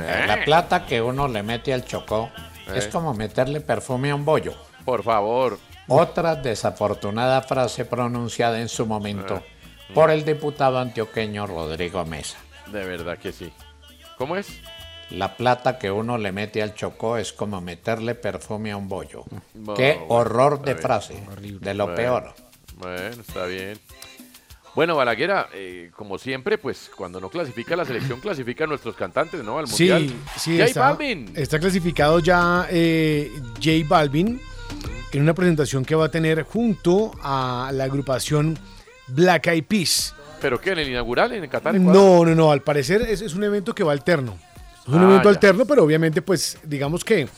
Eh. La plata que uno le mete al chocó es Eh. como meterle perfume a un bollo. Por favor. Otra desafortunada frase pronunciada en su momento por el diputado antioqueño Rodrigo Mesa. De verdad que sí. ¿Cómo es? La plata que uno le mete al chocó es como meterle perfume a un bollo. No, Qué bueno, horror de bien. frase, de lo Bueno, peor. Bueno, está bien. Bueno, Balaguera, eh, como siempre, pues cuando no clasifica la selección, clasifican nuestros cantantes, ¿no? Al mundial. Sí, sí, J está, Balvin. está clasificado ya eh, J Balvin en una presentación que va a tener junto a la agrupación Black Eyed Peas. ¿Pero qué? ¿En el inaugural? ¿En Qatar? Ecuador? No, no, no, al parecer es, es un evento que va alterno. Es un Ah, evento ya. alterno, pero obviamente, pues, digamos que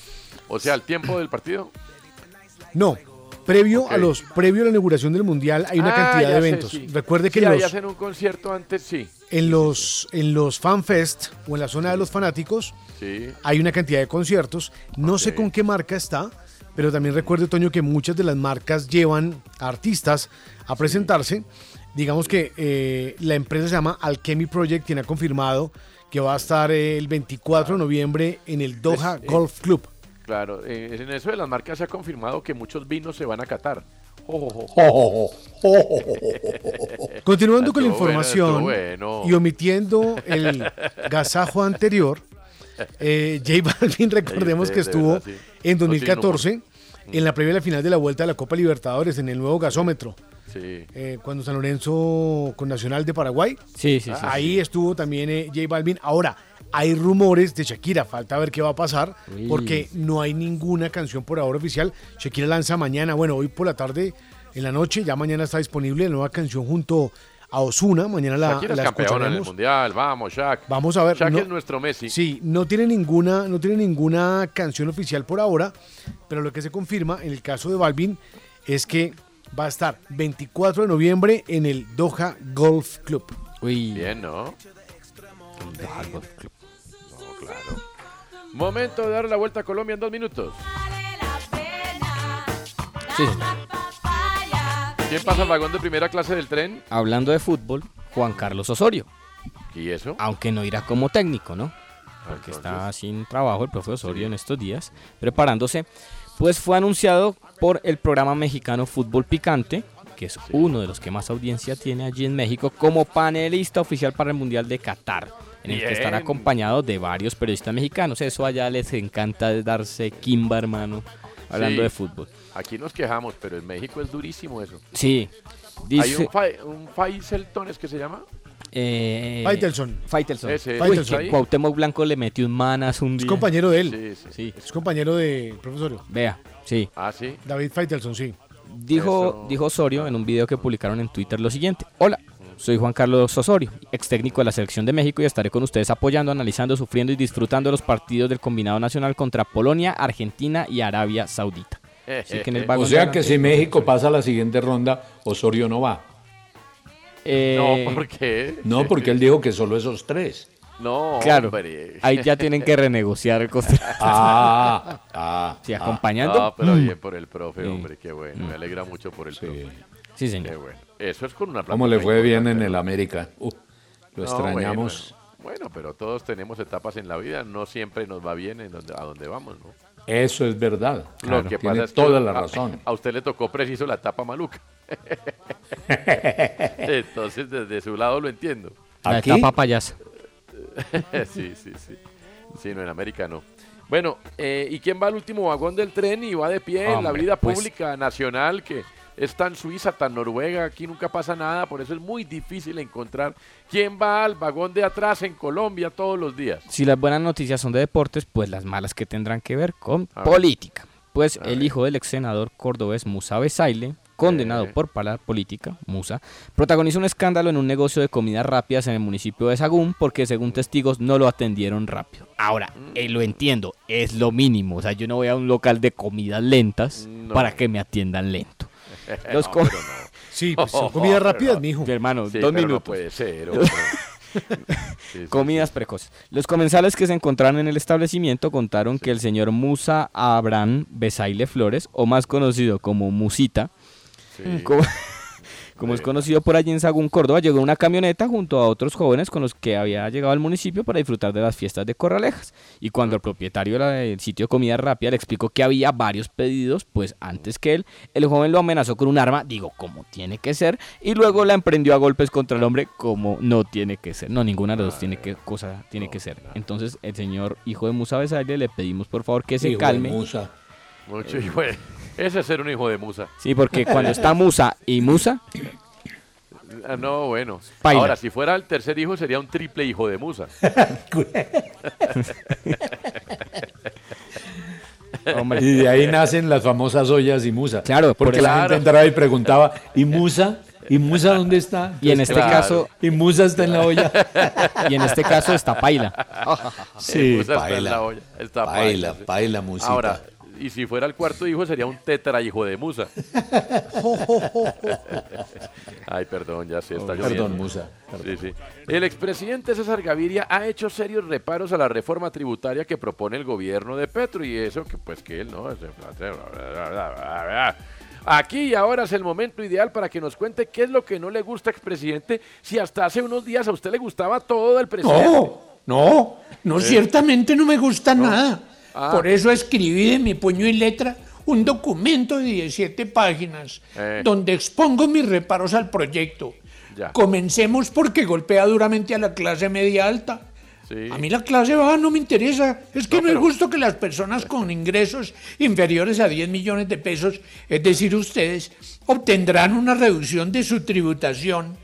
O sea, al tiempo del partido. no. Previo a los, previo a la inauguración del mundial hay una Ah, cantidad de sé, eventos. sí. Recuerde que Sí, ahí los, hacen un concierto antes, sí. en los en los fanfest o en la zona de los fanáticos Sí. hay una cantidad de conciertos. No sé con qué marca está, pero también recuerde, Toño, que muchas de las marcas llevan a artistas a presentarse. Digamos que eh, la empresa se llama Alchemy Project, quien ha confirmado que va a estar el 24 de noviembre en el Doha Es, eh, Golf Club. Claro, eh, en eso de las marcas se ha confirmado que muchos vinos se van a Qatar. Oh, Continuando con la bueno, información bueno. y omitiendo el gasajo anterior, eh, J Balvin, recordemos que estuvo en No tiene 2014 en la previa de la final de la vuelta de la Copa Libertadores en el nuevo gasómetro. Sí. eh, cuando San Lorenzo con Nacional de Paraguay. Sí, sí, sí. Ahí estuvo también eh, J Balvin. Ahora, hay rumores de Shakira, falta ver qué va a pasar, Uy. porque no hay ninguna canción por ahora oficial. Shakira lanza mañana, bueno, hoy por la tarde, en la noche, ya mañana está disponible la nueva canción junto a Osuna. Mañana la, Shakira es campeona en el mundial. Vamos, Shak. Vamos a ver. Shak no- es nuestro Messi. Sí, no tiene ninguna, no tiene ninguna canción oficial por ahora, pero lo que se confirma en el caso de Balvin es que va a estar 24 de noviembre en el Doha Golf Club. Uy. Bien, ¿no? No, claro. Momento de dar la vuelta a Colombia en dos minutos. Sí. ¿Quién pasa al vagón de primera clase del tren? Hablando de fútbol, Juan Carlos Osorio. ¿Y eso? Aunque no irá como técnico, ¿no? Porque está sin trabajo el profe Osorio en estos días, preparándose. Pues fue anunciado por el programa mexicano Fútbol Picante, que es uno de los que más audiencia tiene allí en México, como panelista oficial para el Mundial de Qatar, en el que estará acompañado de varios periodistas mexicanos. Eso allá les encanta darse kimba, hermano, hablando Sí. de fútbol. Aquí nos quejamos, pero en México es durísimo eso. Sí. Hay Dice, un, Fa- un Faiselton, ¿es que se llama? Eh, Faitelson. Faitelson. Ese, Uy, Faitelson. que ahí. Cuauhtémoc Blanco le metió un manas un Es día. compañero de él. Sí, Sí. Es compañero de profesorio. Vea, sí. Ah, sí. David Faitelson, sí. Dijo, Eso. dijo Osorio en un video que publicaron en Twitter lo siguiente. Hola, soy Juan Carlos Osorio, ex técnico de la Selección de México y estaré con ustedes apoyando, analizando, sufriendo y disfrutando los partidos del combinado nacional contra Polonia, Argentina y Arabia Saudita. Así que en el O sea que si México pasa a la siguiente ronda, Osorio no va. Eh, No, ¿por qué? No, porque él dijo que solo esos tres. No, Claro, hombre. ahí ya tienen que renegociar el contrato. Ah, ah. Sí, ah. acompañando. No, pero Mm. bien por el profe, Sí. hombre, qué bueno. Me alegra mucho por el profe. Sí, Qué señor. bueno. Eso es con una ¿Cómo le fue bien en el América? Uh, lo No, extrañamos. Bueno, bueno, pero todos tenemos etapas en la vida. No siempre nos va bien en donde, a donde vamos, ¿no? Eso es verdad. Lo Claro, que tiene pasa es que toda la a- razón. A, usted le tocó preciso la etapa maluca. Entonces, desde su lado lo entiendo. La ¿Aquí? etapa payasa. sí, sí, sí. Sí, no, en América no. Bueno, eh, ¿y quién va al último vagón del tren y va de pie en la vida pues- pública nacional que es tan suiza, tan noruega, aquí nunca pasa nada, por eso es muy difícil encontrar quién va al vagón de atrás en Colombia todos los días. Si las buenas noticias son de deportes, pues las malas que tendrán que ver con A política. Pues A el ver. hijo del ex senador cordobés Musa Besaile, condenado Eh. por palabra política, Musa, protagonizó un escándalo en un negocio de comidas rápidas en el municipio de Sagún porque según testigos no lo atendieron rápido. Ahora, eh, lo entiendo, es lo mínimo. O sea, yo no voy a un local de comidas lentas No. para que me atiendan lento. Los No, com-. Sí, pues son comidas rápidas, mijo. Mi hermano, Sí, dos minutos. No puede ser. hombre. Sí, sí, Comidas precoces. Los comensales que se encontraron en el establecimiento contaron que el señor Musa Abraham Besaile Flores, o más conocido como Musita, sí. co- Como es conocido por allí en Sagún, Córdoba, llegó una camioneta junto a otros jóvenes con los que había llegado al municipio para disfrutar de las fiestas de Corralejas. Y cuando el propietario del sitio de comida rápida le explicó que había varios pedidos, pues antes que él, el joven lo amenazó con un arma, digo, como tiene que ser, y luego la emprendió a golpes contra el hombre como no tiene que ser. No, ninguna de las dos tiene que, cosa tiene que ser. Entonces, el señor hijo de Musa Besalle le pedimos por favor que se Hijo de calme. Musa. Mucho hijo de- Ese es ser un hijo de Musa. Sí, porque cuando está Musa y Musa, Ah, No, bueno. Paila. Ahora, si fuera el tercer hijo, sería un triple hijo de Musa. Hombre. Y de ahí nacen las famosas ollas y musa. Claro, por porque la gente entraba y preguntaba, ¿y musa? ¿Y musa dónde está? Y en este Claro. caso- Y musa está en la olla. y en este caso está Paila. Sí, Musa está en paila. la olla, está Paila, sí. paila, musita. Ahora, y si fuera el cuarto hijo, sería un tetra hijo de Musa. Ay, perdón, ya se está Perdón, lloviendo. Musa, Sí, sí. El expresidente César Gaviria ha hecho serios reparos a la reforma tributaria que propone el gobierno de Petro y eso que pues que él no... Aquí y ahora es el momento ideal para que nos cuente qué es lo que no le gusta, expresidente, si hasta hace unos días a usted le gustaba todo del presidente. No, no, no, ¿Eh? ciertamente no me gusta nada. Ah. Por eso escribí de mi puño y letra un documento de 17 páginas Eh. donde expongo mis reparos al proyecto. Ya. Comencemos porque golpea duramente a la clase media alta. Sí. A mí la clase baja no me interesa. Es que no, es justo que las personas con ingresos inferiores a 10 millones de pesos, es decir, ustedes, obtendrán una reducción de su tributación.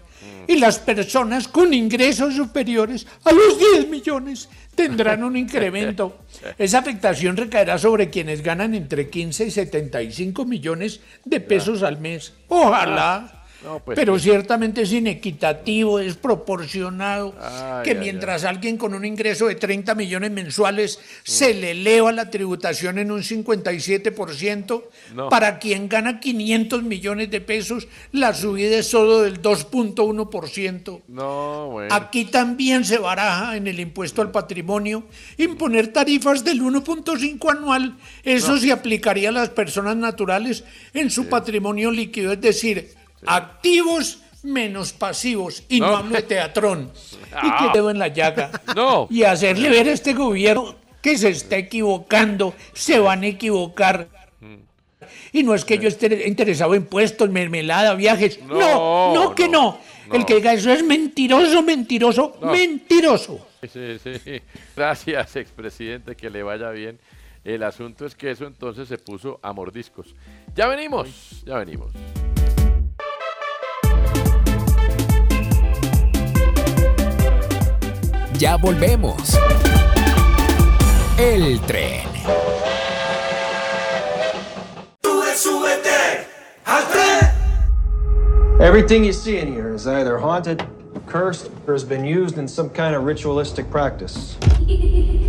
Y las personas con ingresos superiores a los 10 millones tendrán un incremento. Esa afectación recaerá sobre quienes ganan entre 15 y 75 millones de pesos al mes. Ojalá. No, pues, Pero ciertamente es inequitativo, es proporcionado, Ay, que ay, mientras alguien con un ingreso de 30 millones mensuales se le eleva la tributación en un 57%, No. para quien gana 500 millones de pesos, la subida es solo del 2.1%. No, bueno. Aquí también se baraja en el impuesto al patrimonio imponer tarifas del 1.5 anual. Eso No. se aplicaría a las personas naturales en su patrimonio líquido, es decir, activos menos pasivos. Y no, No. hablo de teatrón. Y Ah. que dedo en la llaga. No. Y hacerle ver a este gobierno que se está equivocando, se van a equivocar. Y no es que yo esté interesado en puestos, mermelada, viajes. No, No, no, que no. El que diga eso es mentiroso, mentiroso, mentiroso. Sí, sí. Gracias, expresidente, que le vaya bien. El asunto es que eso entonces se puso a mordiscos. Ya venimos, ya venimos. Ya volvemos. El tren. Sube, súbete al tren. Everything you see in here is either haunted, cursed, or has been used in some kind of ritualistic practice.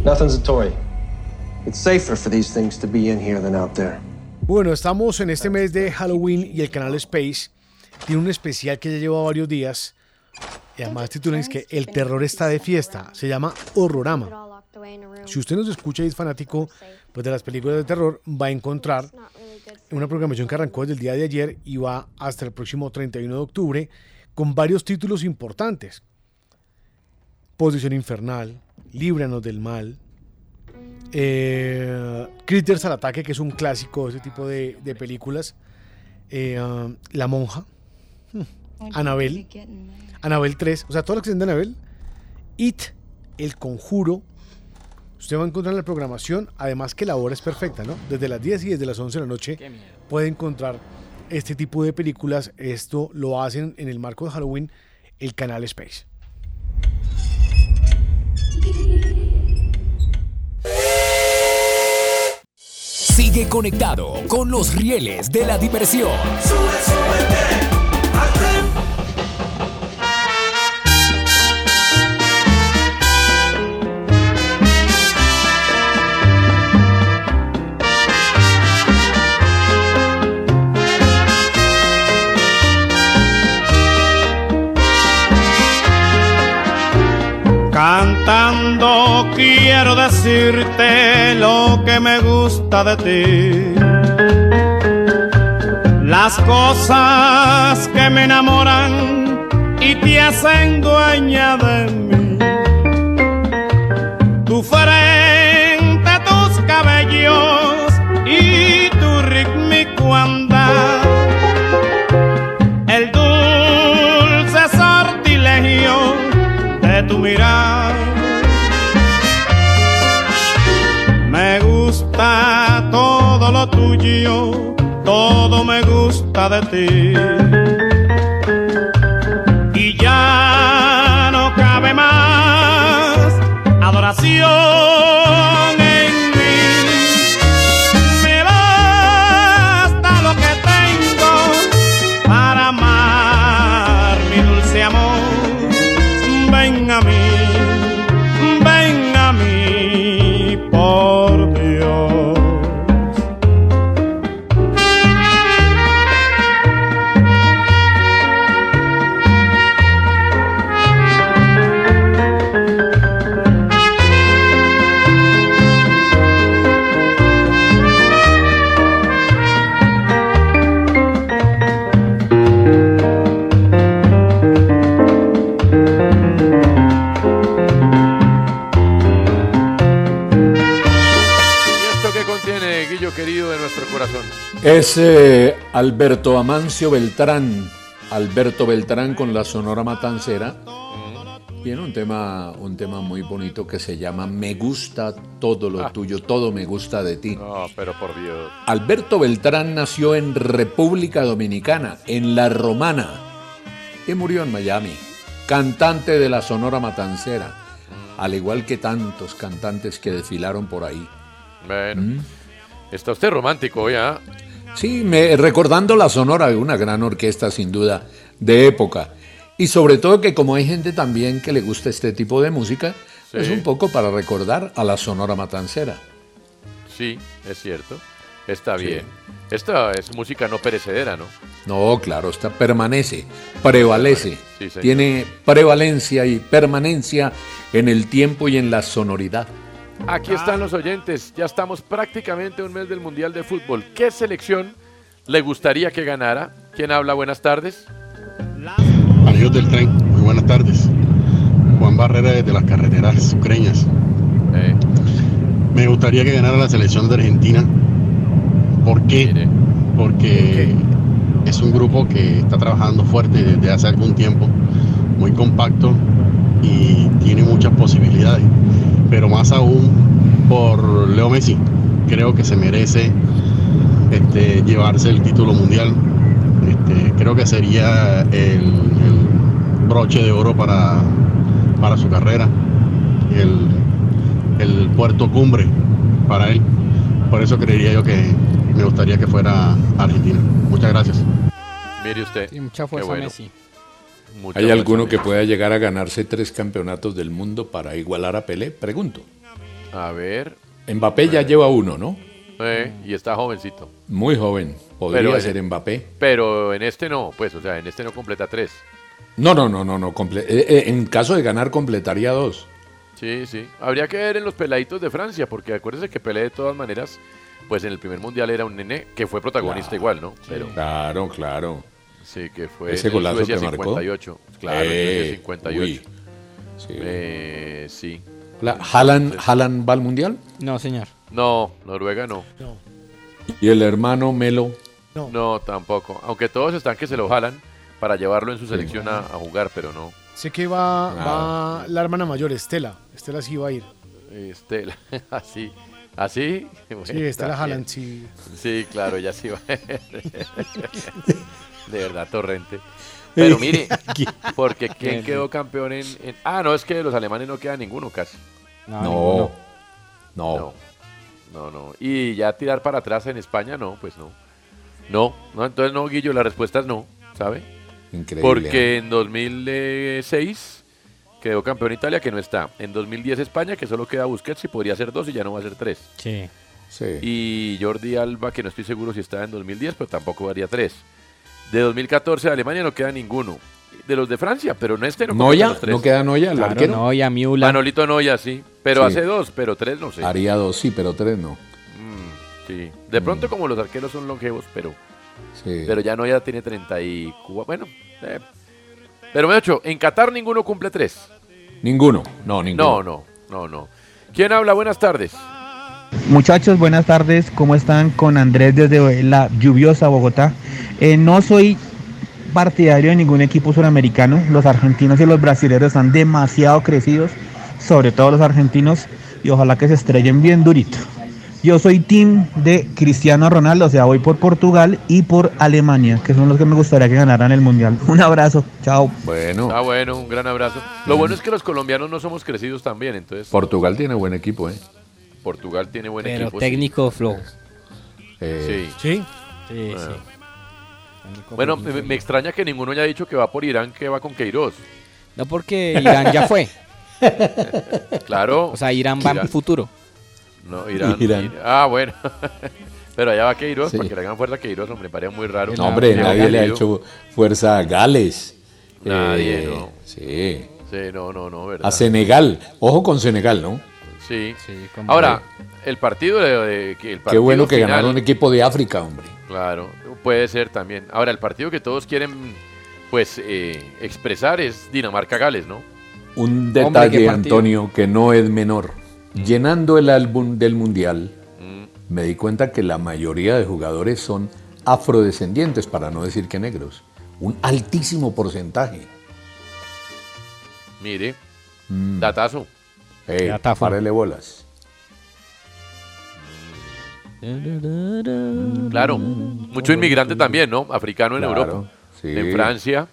Nothing's a toy. It's safer for these things to be in here than out there. Bueno, estamos en este mes de Halloween y el canal Space tiene un especial que ya lleva varios días y además titulan es que El terror está de fiesta. Se llama Horrorama. Si usted nos escucha y es fanático pues, de las películas de terror, va a encontrar una programación que arrancó desde el día de ayer y va hasta el próximo 31 de octubre con varios títulos importantes. Posición Infernal, Líbranos del Mal, eh, Critters al Ataque, que es un clásico de ese tipo de, de películas, eh, ah, La Monja, Anabel, Anabel 3, o sea, todo lo que se de Anabel, It, El Conjuro. Usted va a encontrar en la programación, además que la hora es perfecta, ¿no? Desde las 10 y desde las 11 de la noche puede encontrar este tipo de películas. Esto lo hacen en el marco de Halloween el canal Space. Sigue conectado con los rieles de la diversión. Sube, súbete Cantando quiero decirte lo que me gusta de ti. Las cosas que me enamoran y te hacen dueña de mí. Tu frente, todo me gusta de ti. Y ya no cabe más adoración Es eh, Alberto Amancio Beltrán. Alberto Beltrán con la Sonora Matancera. Tiene un tema, un tema muy bonito que se llama Me gusta todo lo Ah. tuyo, todo me gusta de ti. No, pero por Dios. Alberto Beltrán nació en República Dominicana, en La Romana, y murió en Miami. Cantante de la Sonora Matancera, al igual que tantos cantantes que desfilaron por ahí. Bueno, está usted romántico hoy, ¿ah? Sí, me, recordando la Sonora, una gran orquesta sin duda de época. Y sobre todo que como hay gente también que le gusta este tipo de música, Sí. es un poco para recordar a la Sonora Matancera. Sí, es cierto. Está Sí. bien. Esta es música no perecedera, ¿no? No, claro, esta permanece, prevalece, Sí, tiene prevalencia y permanencia en el tiempo y en la sonoridad. Aquí están los oyentes. Ya estamos prácticamente un mes del Mundial de Fútbol. ¿Qué selección le gustaría que ganara? ¿Quién habla? Buenas tardes. Amigos del tren, muy buenas tardes. Juan Barrera desde las carreteras sucreñas. Me gustaría que ganara la selección de Argentina. ¿Por qué? Porque es un grupo que está trabajando fuerte desde hace algún tiempo, muy compacto y tiene muchas posibilidades. Pero más aún por Leo Messi, creo que se merece este, llevarse el título mundial. Este, creo que sería el, el broche de oro para, para su carrera, el, el puerto cumbre para él. Por eso creería yo que me gustaría que fuera Argentina. Muchas gracias. Mire usted. mucha Qué fuerza, bueno. Messi. ¿Hay alguno que pueda llegar a ganarse tres campeonatos del mundo para igualar a Pelé? Pregunto. A ver. Mbappé ya lleva uno, ¿no? Eh, y está jovencito. Muy joven. Podría Pero- ser Mbappé. Pero en este no, pues, o sea, en este no completa tres. No, no, no, no, no. eh, eh, en caso de ganar, completaría dos. Sí, sí. Habría que ver en los peladitos de Francia, porque acuérdese que Pelé de todas maneras, pues en el primer mundial era un nene que fue protagonista Claro. igual, ¿no? Pero Claro, claro. Sí, que fue Ese en golazo Suecia que marcó. 58. Claro, en Eh, Suecia 58. uy. Sí. Eh, sí. La- ¿Haaland, Haaland va al mundial? No, señor. No, Noruega no. Y el hermano Melo. No. tampoco. Aunque todos están que se lo jalan para llevarlo en su selección a, a jugar, pero no. Sé que va, Ah. va la hermana mayor, Estela. Estela sí va a ir. Estela, así. ¿Así? Bueno, Sí, Estela. Haaland, sí. Sí, claro, ya sí va. De verdad, torrente. Pero mire, porque ¿quién quedó campeón en, en- Ah, no, es que de los alemanes no queda ninguno casi. No, No. No. No, no. Y ya tirar para atrás en España, no, pues no. No, no, entonces no, Guillo, la respuesta es no, ¿sabe? Increíble. Porque en 2006 quedó campeón Italia, que no está. En 2010 España, que solo queda Busquets y podría ser dos y ya no va a ser tres. Sí. Sí. Y Jordi Alba, que no estoy seguro si está en 2010, pero tampoco varía tres. De 2014 de Alemania no queda ninguno. De los de Francia, pero no este no Noya, los tres. no queda Noya, el Claro, arquero. Noya, Miula. Manolito Noya, sí. Pero Sí. hace dos, pero tres no sé. Haría dos, sí, pero tres no. Mm, sí. De pronto como los arqueros son longevos, pero Pero ya no, ya tiene 34. Bueno, eh. pero me hecho, en Qatar ninguno cumple tres. Ninguno, no, ninguno. No, no, no, no. ¿Quién habla? Buenas tardes. Muchachos, buenas tardes. ¿Cómo están? Con Andrés desde la lluviosa Bogotá. Eh, no soy partidario de ningún equipo suramericano. Los argentinos y los brasileños están demasiado crecidos, sobre todo los argentinos, y ojalá que se estrellen bien durito. Yo soy team de Cristiano Ronaldo, o sea, voy por Portugal y por Alemania, que son los que me gustaría que ganaran el Mundial. Un abrazo, chao. Bueno. Ah, bueno, un gran abrazo. Lo bueno es que los colombianos no somos crecidos también, entonces. Portugal tiene buen equipo, ¿eh? Portugal tiene buen Pero equipo. técnico flojo. Eh, Sí. Sí, Ah. sí. Bueno, me, me extraña que ninguno haya dicho que va por Irán, que va con Queiroz. No, porque Irán ya fue. Claro. O sea, Irán va en futuro. No, Irán. Irán. Ir- Ah, bueno. Pero allá va Queiroz, Sí. para que le hagan fuerza a Queiroz, hombre, me parece muy raro. No, hombre, nadie le ha hecho fuerza a Gales. Nadie, Eh, no. Sí. Sí, no, no, no, ¿verdad? A Senegal. Ojo con Senegal, ¿no? Sí. con Ahora, el partido de, de- que el Qué partido bueno que final- ganaron un equipo de África, hombre. Claro, puede ser también. Ahora, el partido que todos quieren, pues, eh, expresar es Dinamarca-Gales, ¿no? Un detalle. Antonio, que no es menor. Llenando el álbum del Mundial, Mm. me di cuenta que la mayoría de jugadores son afrodescendientes, para no decir que negros. Un altísimo porcentaje. Mire, Mm. datazo. Ey, Datazo. párele bolas. Claro, mucho inmigrante también, ¿no? Africano en Claro, Europa. sí. En Francia.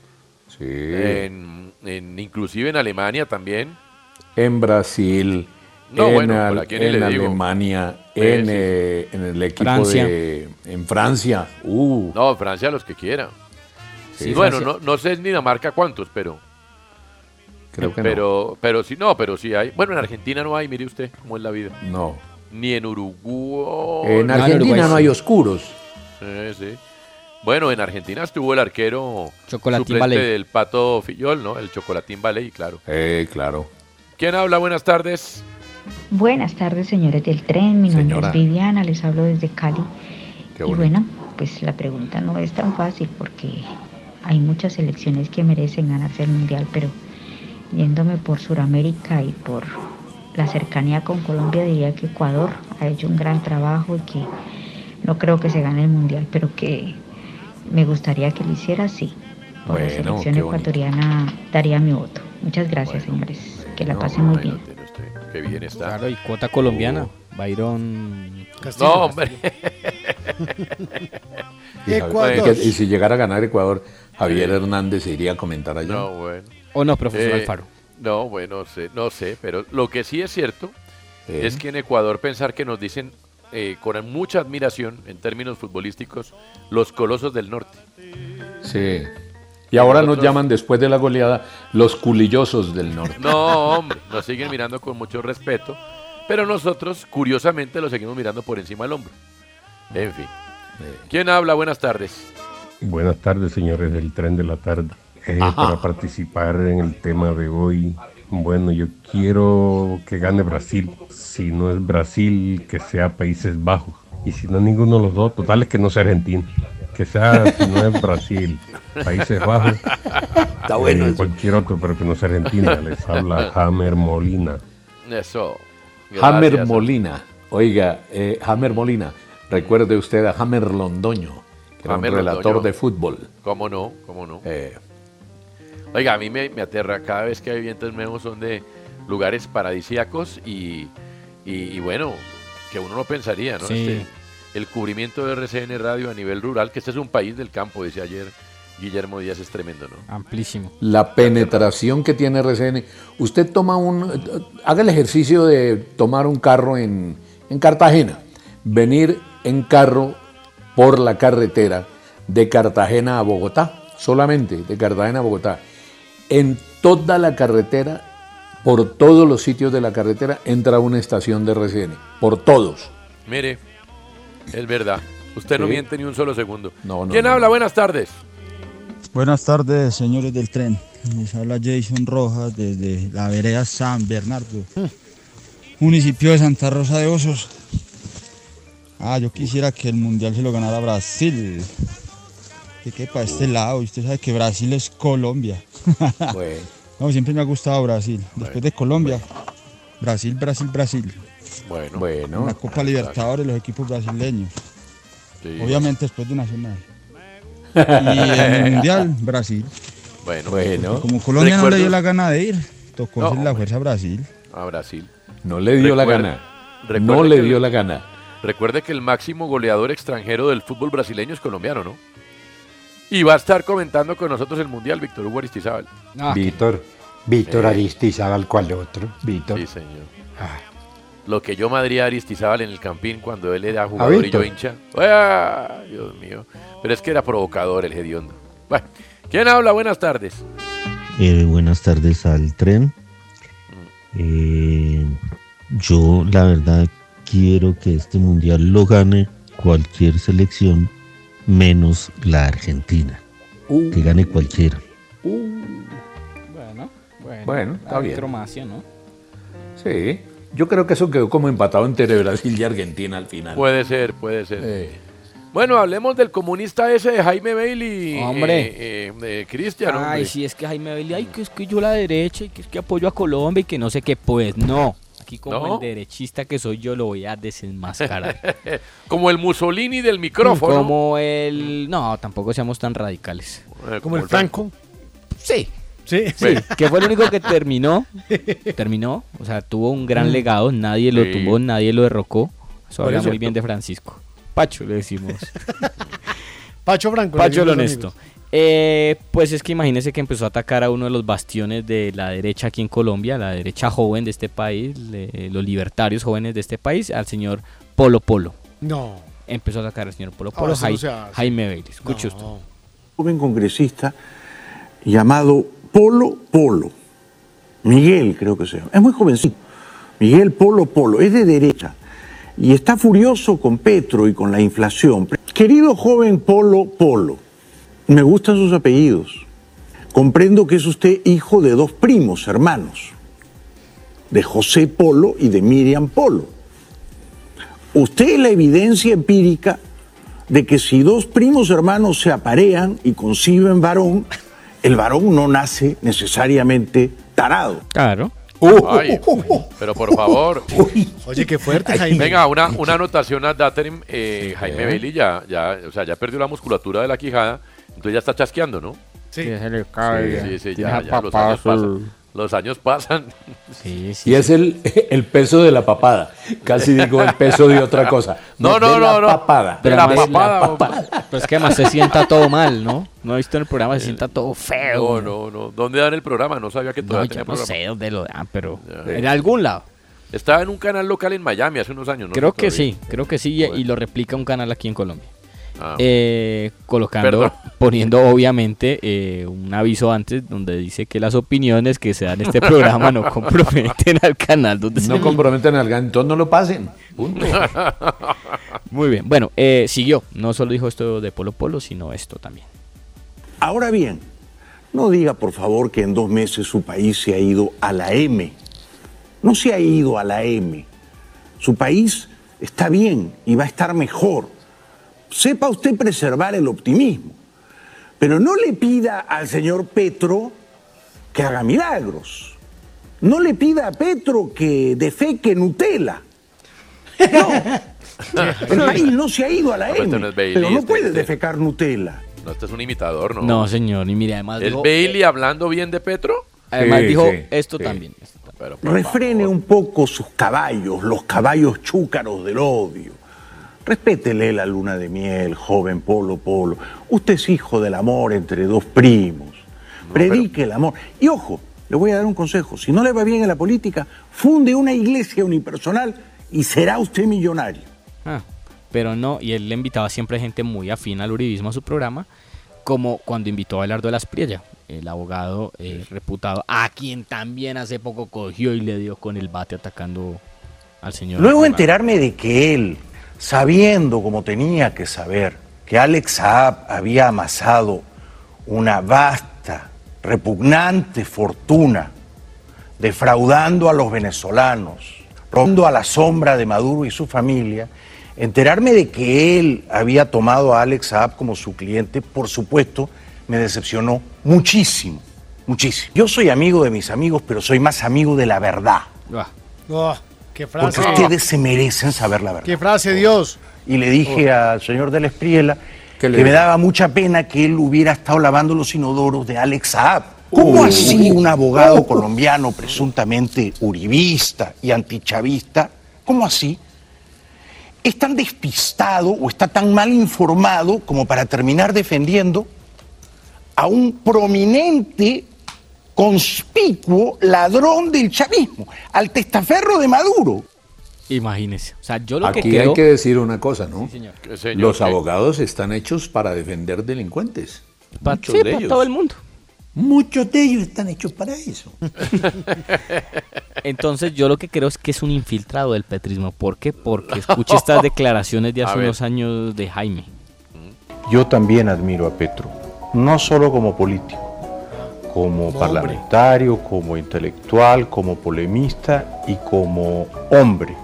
Sí. En, en- inclusive en Alemania también. En Brasil, No, en, bueno, Al-. Alemania, en, eh, en el equipo Francia. de... En Francia. Uh, No, Francia los que quiera. Sí, bueno, Francia. no, no sé en Dinamarca cuántos, pero... Creo que no. pero, Pero sí, no, pero sí hay. Bueno, en Argentina no hay, mire usted cómo es la vida. no. Ni en Uruguay. En Argentina no hay oscuros. Sí, sí. Bueno, en Argentina estuvo el arquero Chocolatín suplente Ballet. del Pato Fillol, ¿no? El Chocolatín Ballet, claro. Eh, claro. ¿Quién habla? Buenas tardes. Buenas tardes, señores del tren. Mi nombre Señora. es Viviana, les hablo desde Cali. Qué y bonito. bueno, pues la pregunta no es tan fácil porque hay muchas selecciones que merecen ganarse el mundial, pero yéndome por Sudamérica y por la cercanía con Colombia, diría que Ecuador ha hecho un gran trabajo y que no creo que se gane el mundial, pero que me gustaría que lo hiciera así. Por la Bueno, selección qué bonito. ecuatoriana daría mi voto. Muchas gracias, señores. Que la pasen muy bien. Qué bien está. Claro, y cuota colombiana. Byron. No, hombre. Y, Javier- y que- y si llegara a ganar Ecuador, Javier Hernández se iría a comentar allá. No, bueno. ¿O no, profesor Eh, Alfaro? No, bueno, no sé, no sé, pero lo que sí es cierto Eh. es que en Ecuador pensar que nos dicen eh, con mucha admiración en términos futbolísticos los colosos del norte. Sí. Y ahora nos llaman después de la goleada los culillosos del norte. No, hombre, nos siguen mirando con mucho respeto, pero nosotros curiosamente lo seguimos mirando por encima del hombro. En fin. ¿Quién habla? Buenas tardes. Buenas tardes, señores del tren de la tarde. Eh, para participar en el tema de hoy, bueno, yo quiero que gane Brasil. Si no es Brasil, que sea Países Bajos. Y si no ninguno de los dos, total es que no sea Argentina. Que sea, si no es Brasil, Países Bajos. Está bueno eh, eso. cualquier otro, pero que no sea Argentina. Les habla Hammer Molina. Eso. Hammer Gracias. Molina. Oiga, eh, Hammer Molina. Recuerde usted a Hammer Londoño, que era un Hammer relator Londoño. de fútbol. ¿Cómo no? ¿Cómo no? Eh, Oiga, a mí me, me aterra cada vez que hay vientos nuevos son de lugares paradisíacos y, y, y bueno, que uno no pensaría, ¿no? Sí. Este, el cubrimiento de RCN Radio a nivel rural, que este es un país del campo, dice ayer Guillermo Díaz, es tremendo, ¿no? Amplísimo. la penetración que tiene RCN. Usted toma un. Haga el ejercicio de tomar un carro en, en Cartagena. Venir en carro por la carretera de Cartagena a Bogotá. Solamente de Cartagena a Bogotá. En toda la carretera, por todos los sitios de la carretera, entra una estación de RCN. Por todos. Mire, es verdad. Usted no Sí. miente ni un solo segundo. No, no, ¿Quién no. habla? Buenas tardes. Buenas tardes, señores del tren. Les habla Jason Rojas desde la vereda San Bernardo, municipio de Santa Rosa de Osos. Ah, yo quisiera que el mundial se lo ganara Brasil. Que quede para este lado. y Usted sabe que Brasil es Colombia. Bueno. No, siempre me ha gustado Brasil. Después de Colombia, Brasil, Brasil, Brasil. Bueno. Bueno. La Copa Libertadores, los equipos brasileños. Sí. Obviamente después de Nacional. Y en el Mundial, Brasil. Bueno. Bueno. Como Colombia no le dio la gana de ir, tocó No, hacer la fuerza a Brasil. A Brasil. No le dio la gana. recuerde No le que dio el- la gana. Recuerde que el máximo goleador extranjero del fútbol brasileño es colombiano, ¿no? Y va a estar comentando con nosotros el Mundial Víctor Hugo Aristizábal. Víctor, Víctor Eh. Aristizábal, ¿cuál otro? Víctor. Sí, señor. Lo que yo madría a Aristizábal en el Campín cuando él era jugador y yo hincha. ¡Ah! Dios mío. Pero es que era provocador el hediondo. Bueno, ¿quién habla? Buenas tardes. Eh, buenas tardes al tren. Eh, yo la verdad quiero que este mundial lo gane cualquier selección menos la Argentina. Que gane cualquiera. Bueno, bueno. Bueno, está bien. Sí. Yo creo que eso quedó como empatado entre Brasil y Argentina al final. Puede ser, puede ser. Bueno, hablemos del comunista ese de Jaime Bailey. Hombre. eh, eh, de Cristian, Ay, hombre. sí, es que Jaime Bailey, ay, que es que yo la derecha y que es que apoyo a Colombia y que no sé qué, pues no. Aquí como ¿No? el derechista que soy yo lo voy a desenmascarar. Como el Mussolini del micrófono. Como el... No, tampoco seamos tan radicales. Eh, Como el Franco. Sí. Sí. Sí, que fue el único que terminó. Terminó, o sea, tuvo un gran Mm. legado, nadie lo Sí. tumbó, nadie lo derrocó. Eso habla muy bien de Francisco. Pacho le decimos. Pacho Franco. Pacho el honesto. amigos. Eh, pues es que imagínese que empezó a atacar a uno de los bastiones de la derecha aquí en Colombia, la derecha joven de este país, le- los libertarios jóvenes de este país, al señor Polo Polo. No. Empezó a atacar al señor Polo Ah, Polo, no. Jaime Bailey. Escuche usted. joven congresista llamado Polo Polo. Miguel, creo que se llama. Es muy jovencito. Miguel Polo Polo. Es de derecha. Y está furioso con Petro y con la inflación. Querido joven Polo Polo, me gustan sus apellidos. Comprendo que es usted hijo de dos primos hermanos, de José Polo y de Miriam Polo. Usted es la evidencia empírica de que si dos primos hermanos se aparean y conciben varón, el varón no nace necesariamente tarado. Claro. Ay, pero por favor. Oye, qué fuerte, Jaime. Venga, una, una anotación a Daterim. eh, Jaime Bailey ya, ya, o sea, ya perdió la musculatura de la quijada, entonces ya está chasqueando, ¿no? Sí. se le cae. Sí, sí, sí, ya, los años pasan. Los años pasan. Sí, Y es el, el peso de la papada. Casi digo el peso de otra cosa. No, no, de no, la no. papada. De la papada, Pero es que además se sienta todo mal, ¿no? No he visto en el programa, se sienta todo feo. No, no, no. ¿Dónde dan el programa? No sabía que No, todavía yo tenía no programa. sé dónde lo dan, pero Ya. en algún lado. Estaba en un canal local en Miami hace unos años, ¿no? creo que todavía. sí, creo que sí, y- y lo replica un canal aquí en Colombia. Ah. Eh, colocando, Perdón. poniendo obviamente eh, un aviso antes donde dice que las opiniones que se dan en este programa no comprometen al canal donde se No comprometen al gan, entonces no lo pasen. Punto. Muy bien, bueno, eh, siguió. No solo dijo esto de Polo Polo, sino esto también. Ahora bien, no diga por favor que en dos meses su país se ha ido a la M. No se ha ido a la M. Su país está bien y va a estar mejor. Sepa usted preservar el optimismo. Pero no le pida al señor Petro que haga milagros. No le pida a Petro que defeque Nutella. No. El país no se ha ido a la M. no es Bailey, pero no este- puede este- defecar Nutella. No, este es un imitador, ¿no? No, señor, y mire, además ¿Es dijo, Bailey hablando bien de Petro? además Sí, dijo sí, esto sí. también. Pero, Refrene un poco sus caballos, los caballos chúcaros del odio. Respétele la luna de miel, joven Polo Polo. Usted es hijo del amor entre dos primos. Predique el amor. Y ojo, le voy a dar un consejo. Si no le va bien en la política, funde una iglesia unipersonal y será usted millonario. Ah, pero no, y él le invitaba siempre gente muy afín al uribismo a su programa, como cuando invitó a Belardo de las Priella, el abogado eh, reputado, a quien también hace poco cogió y le dio con el bate atacando al señor. Luego enterarme de que él, sabiendo como tenía que saber, que Alex Saab había amasado una vasta, repugnante fortuna, defraudando a los venezolanos, robando a la sombra de Maduro y su familia, Enterarme de que él había tomado a Alex Saab como su cliente, por supuesto, me decepcionó muchísimo, muchísimo. Yo soy amigo de mis amigos, pero soy más amigo de la verdad. Oh, qué frase. Porque ustedes se merecen saber la verdad. Qué frase, Dios. Y le dije al señor de la Espriela que, me daba mucha pena que él hubiera estado lavando los inodoros de Alex Saab. ¿Cómo así un abogado colombiano presuntamente uribista y antichavista, cómo así, es tan despistado o está tan mal informado como para terminar defendiendo a un prominente, conspicuo ladrón del chavismo, al testaferro de Maduro? Imagínese. O sea, yo lo que Aquí creo... hay que decir una cosa, ¿no? señor. Los ¿Qué? abogados están hechos para defender delincuentes. Pa- Muchos sí, de para ellos. todo el mundo. Muchos de ellos están hechos para eso. Entonces yo lo que creo es que es un infiltrado del petrismo. ¿Por qué? Porque escuché estas declaraciones de A hace unos años de Jaime. Yo también admiro a Petro, no solo como político, como hombre. parlamentario, como intelectual, como polemista y como hombre,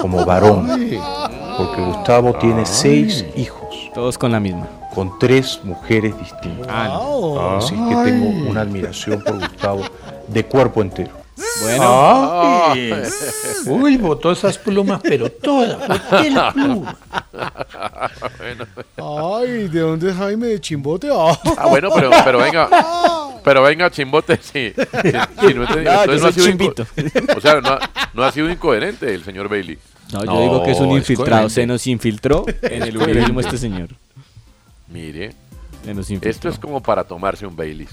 como varón. Porque Gustavo tiene seis hijos. Todos con la misma. Con tres mujeres distintas. Ah, Así que tengo una admiración por Gustavo de cuerpo entero. Bueno. Uy, botó esas plumas, pero todas. boté la pluma. Ay, ¿de dónde es Jaime de Chimbote? Ah, Ah, bueno, pero, pero venga, pero venga, chimbote, sí. sí, sí, no, entendí. No, yo Entonces soy ha sido chimbito. inco- O sea, no, ha- no ha sido incoherente el señor Bailey. No, yo digo que es un infiltrado. Se nos infiltró en el uribismo este señor. Mire, Se nos infiltró. esto es como para tomarse un Baileys.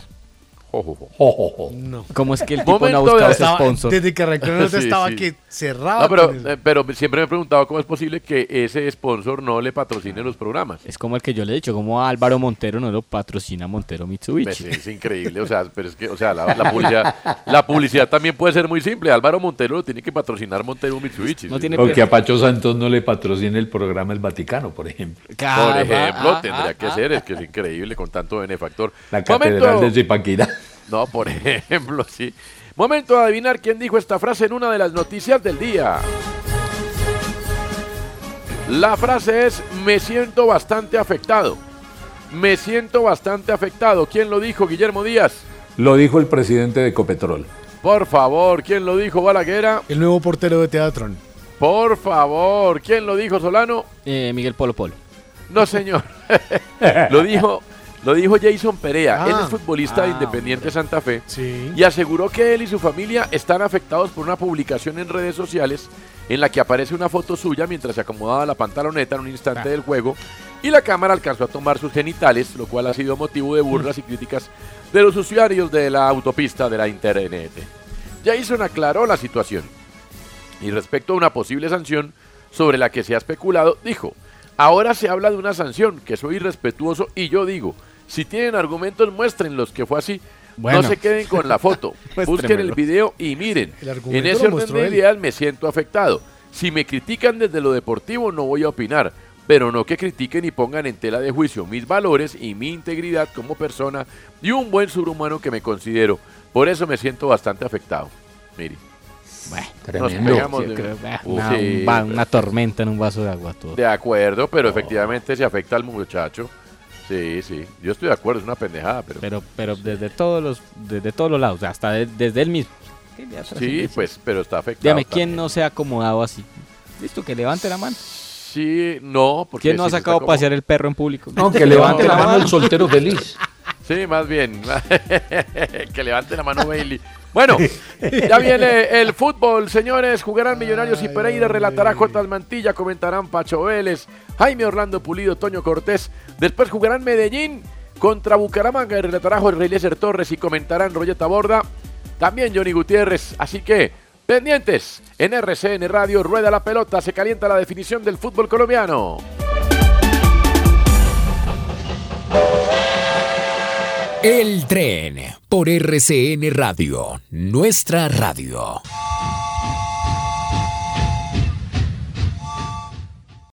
No. ¿Cómo es que el tipo no ha buscado ese sponsor? Desde que nota Sí, estaba sí. que cerraba. No, pero, con eso. eh, pero siempre me he preguntado cómo es posible que ese sponsor no le patrocine los programas. Es como el que yo le he dicho, como a Álvaro Montero no lo patrocina Montero Mitsubishi. Pues, es increíble, o sea, pero es que, o sea, la, la publicidad, la publicidad también puede ser muy simple. Álvaro Montero lo tiene que patrocinar Montero Mitsubishi. No tiene O que a Pacho Santos no le patrocine el programa El Vaticano, por ejemplo. Por ejemplo, ah, tendría ah, que ah. ser, es que es increíble con tanto benefactor. La Catedral de Zipaquirá. No, por ejemplo, sí. Momento de adivinar quién dijo esta frase en una de las noticias del día. La frase es, me siento bastante afectado. Me siento bastante afectado. ¿Quién lo dijo, Guillermo Díaz? Lo dijo el presidente de Ecopetrol. Por favor, ¿quién lo dijo, Balaguera? El nuevo portero de Teatrón. Por favor, ¿quién lo dijo, Solano? Eh, Miguel Polo Polo. No, señor. lo dijo, lo dijo Jason Perea. Ah. él es futbolista de Ah, Independiente Santa Fe. Sí. Y aseguró que él y su familia están afectados por una publicación en redes sociales en la que aparece una foto suya mientras se acomodaba la pantaloneta en un instante del juego y la cámara alcanzó a tomar sus genitales, lo cual ha sido motivo de burlas y críticas de los usuarios de la autopista de la internet. Jason aclaró la situación y respecto a una posible sanción sobre la que se ha especulado, dijo, ahora se habla de una sanción, que soy irrespetuoso y yo digo, si tienen argumentos muéstrenlos que fue así, Bueno. no se queden con la foto, busquen el video y miren, en ese orden de él. ideas me siento afectado. Si me critican desde lo deportivo no voy a opinar, pero no que critiquen y pongan en tela de juicio mis valores y mi integridad como persona y un buen surhumano que me considero. Por eso me siento bastante afectado. Mire. Nos Tremendo. pegamos Sí, de- una, sí, un va- una tormenta en un vaso de agua todo. De acuerdo, pero efectivamente se afecta al muchacho. Sí, sí. Yo estoy de acuerdo, es una pendejada, pero. Pero, pero desde todos los, desde todos los lados, hasta de- desde él mismo. sí, pues, pero está afectado. Dígame, ¿quién también. no se ha acomodado así? Listo, que levante la mano. Sí, no, porque. ¿Quién no ha sacado a pasear el perro en público? No, que levante la mano el soltero feliz. Sí, más bien. que levante la mano Bailey. Bueno, ya viene el fútbol, señores. Jugarán Millonarios y Pereira, relatará J. Mantilla, comentarán Pacho Vélez, Jaime Orlando Pulido, Toño Cortés. Después jugarán Medellín contra Bucaramanga relatará Jorge Eliezer Torres y comentarán Royeta Borda. También Johnny Gutiérrez. Así que, pendientes, en RCN Radio, rueda la pelota, se calienta la definición del fútbol colombiano. El tren por RCN Radio, nuestra radio.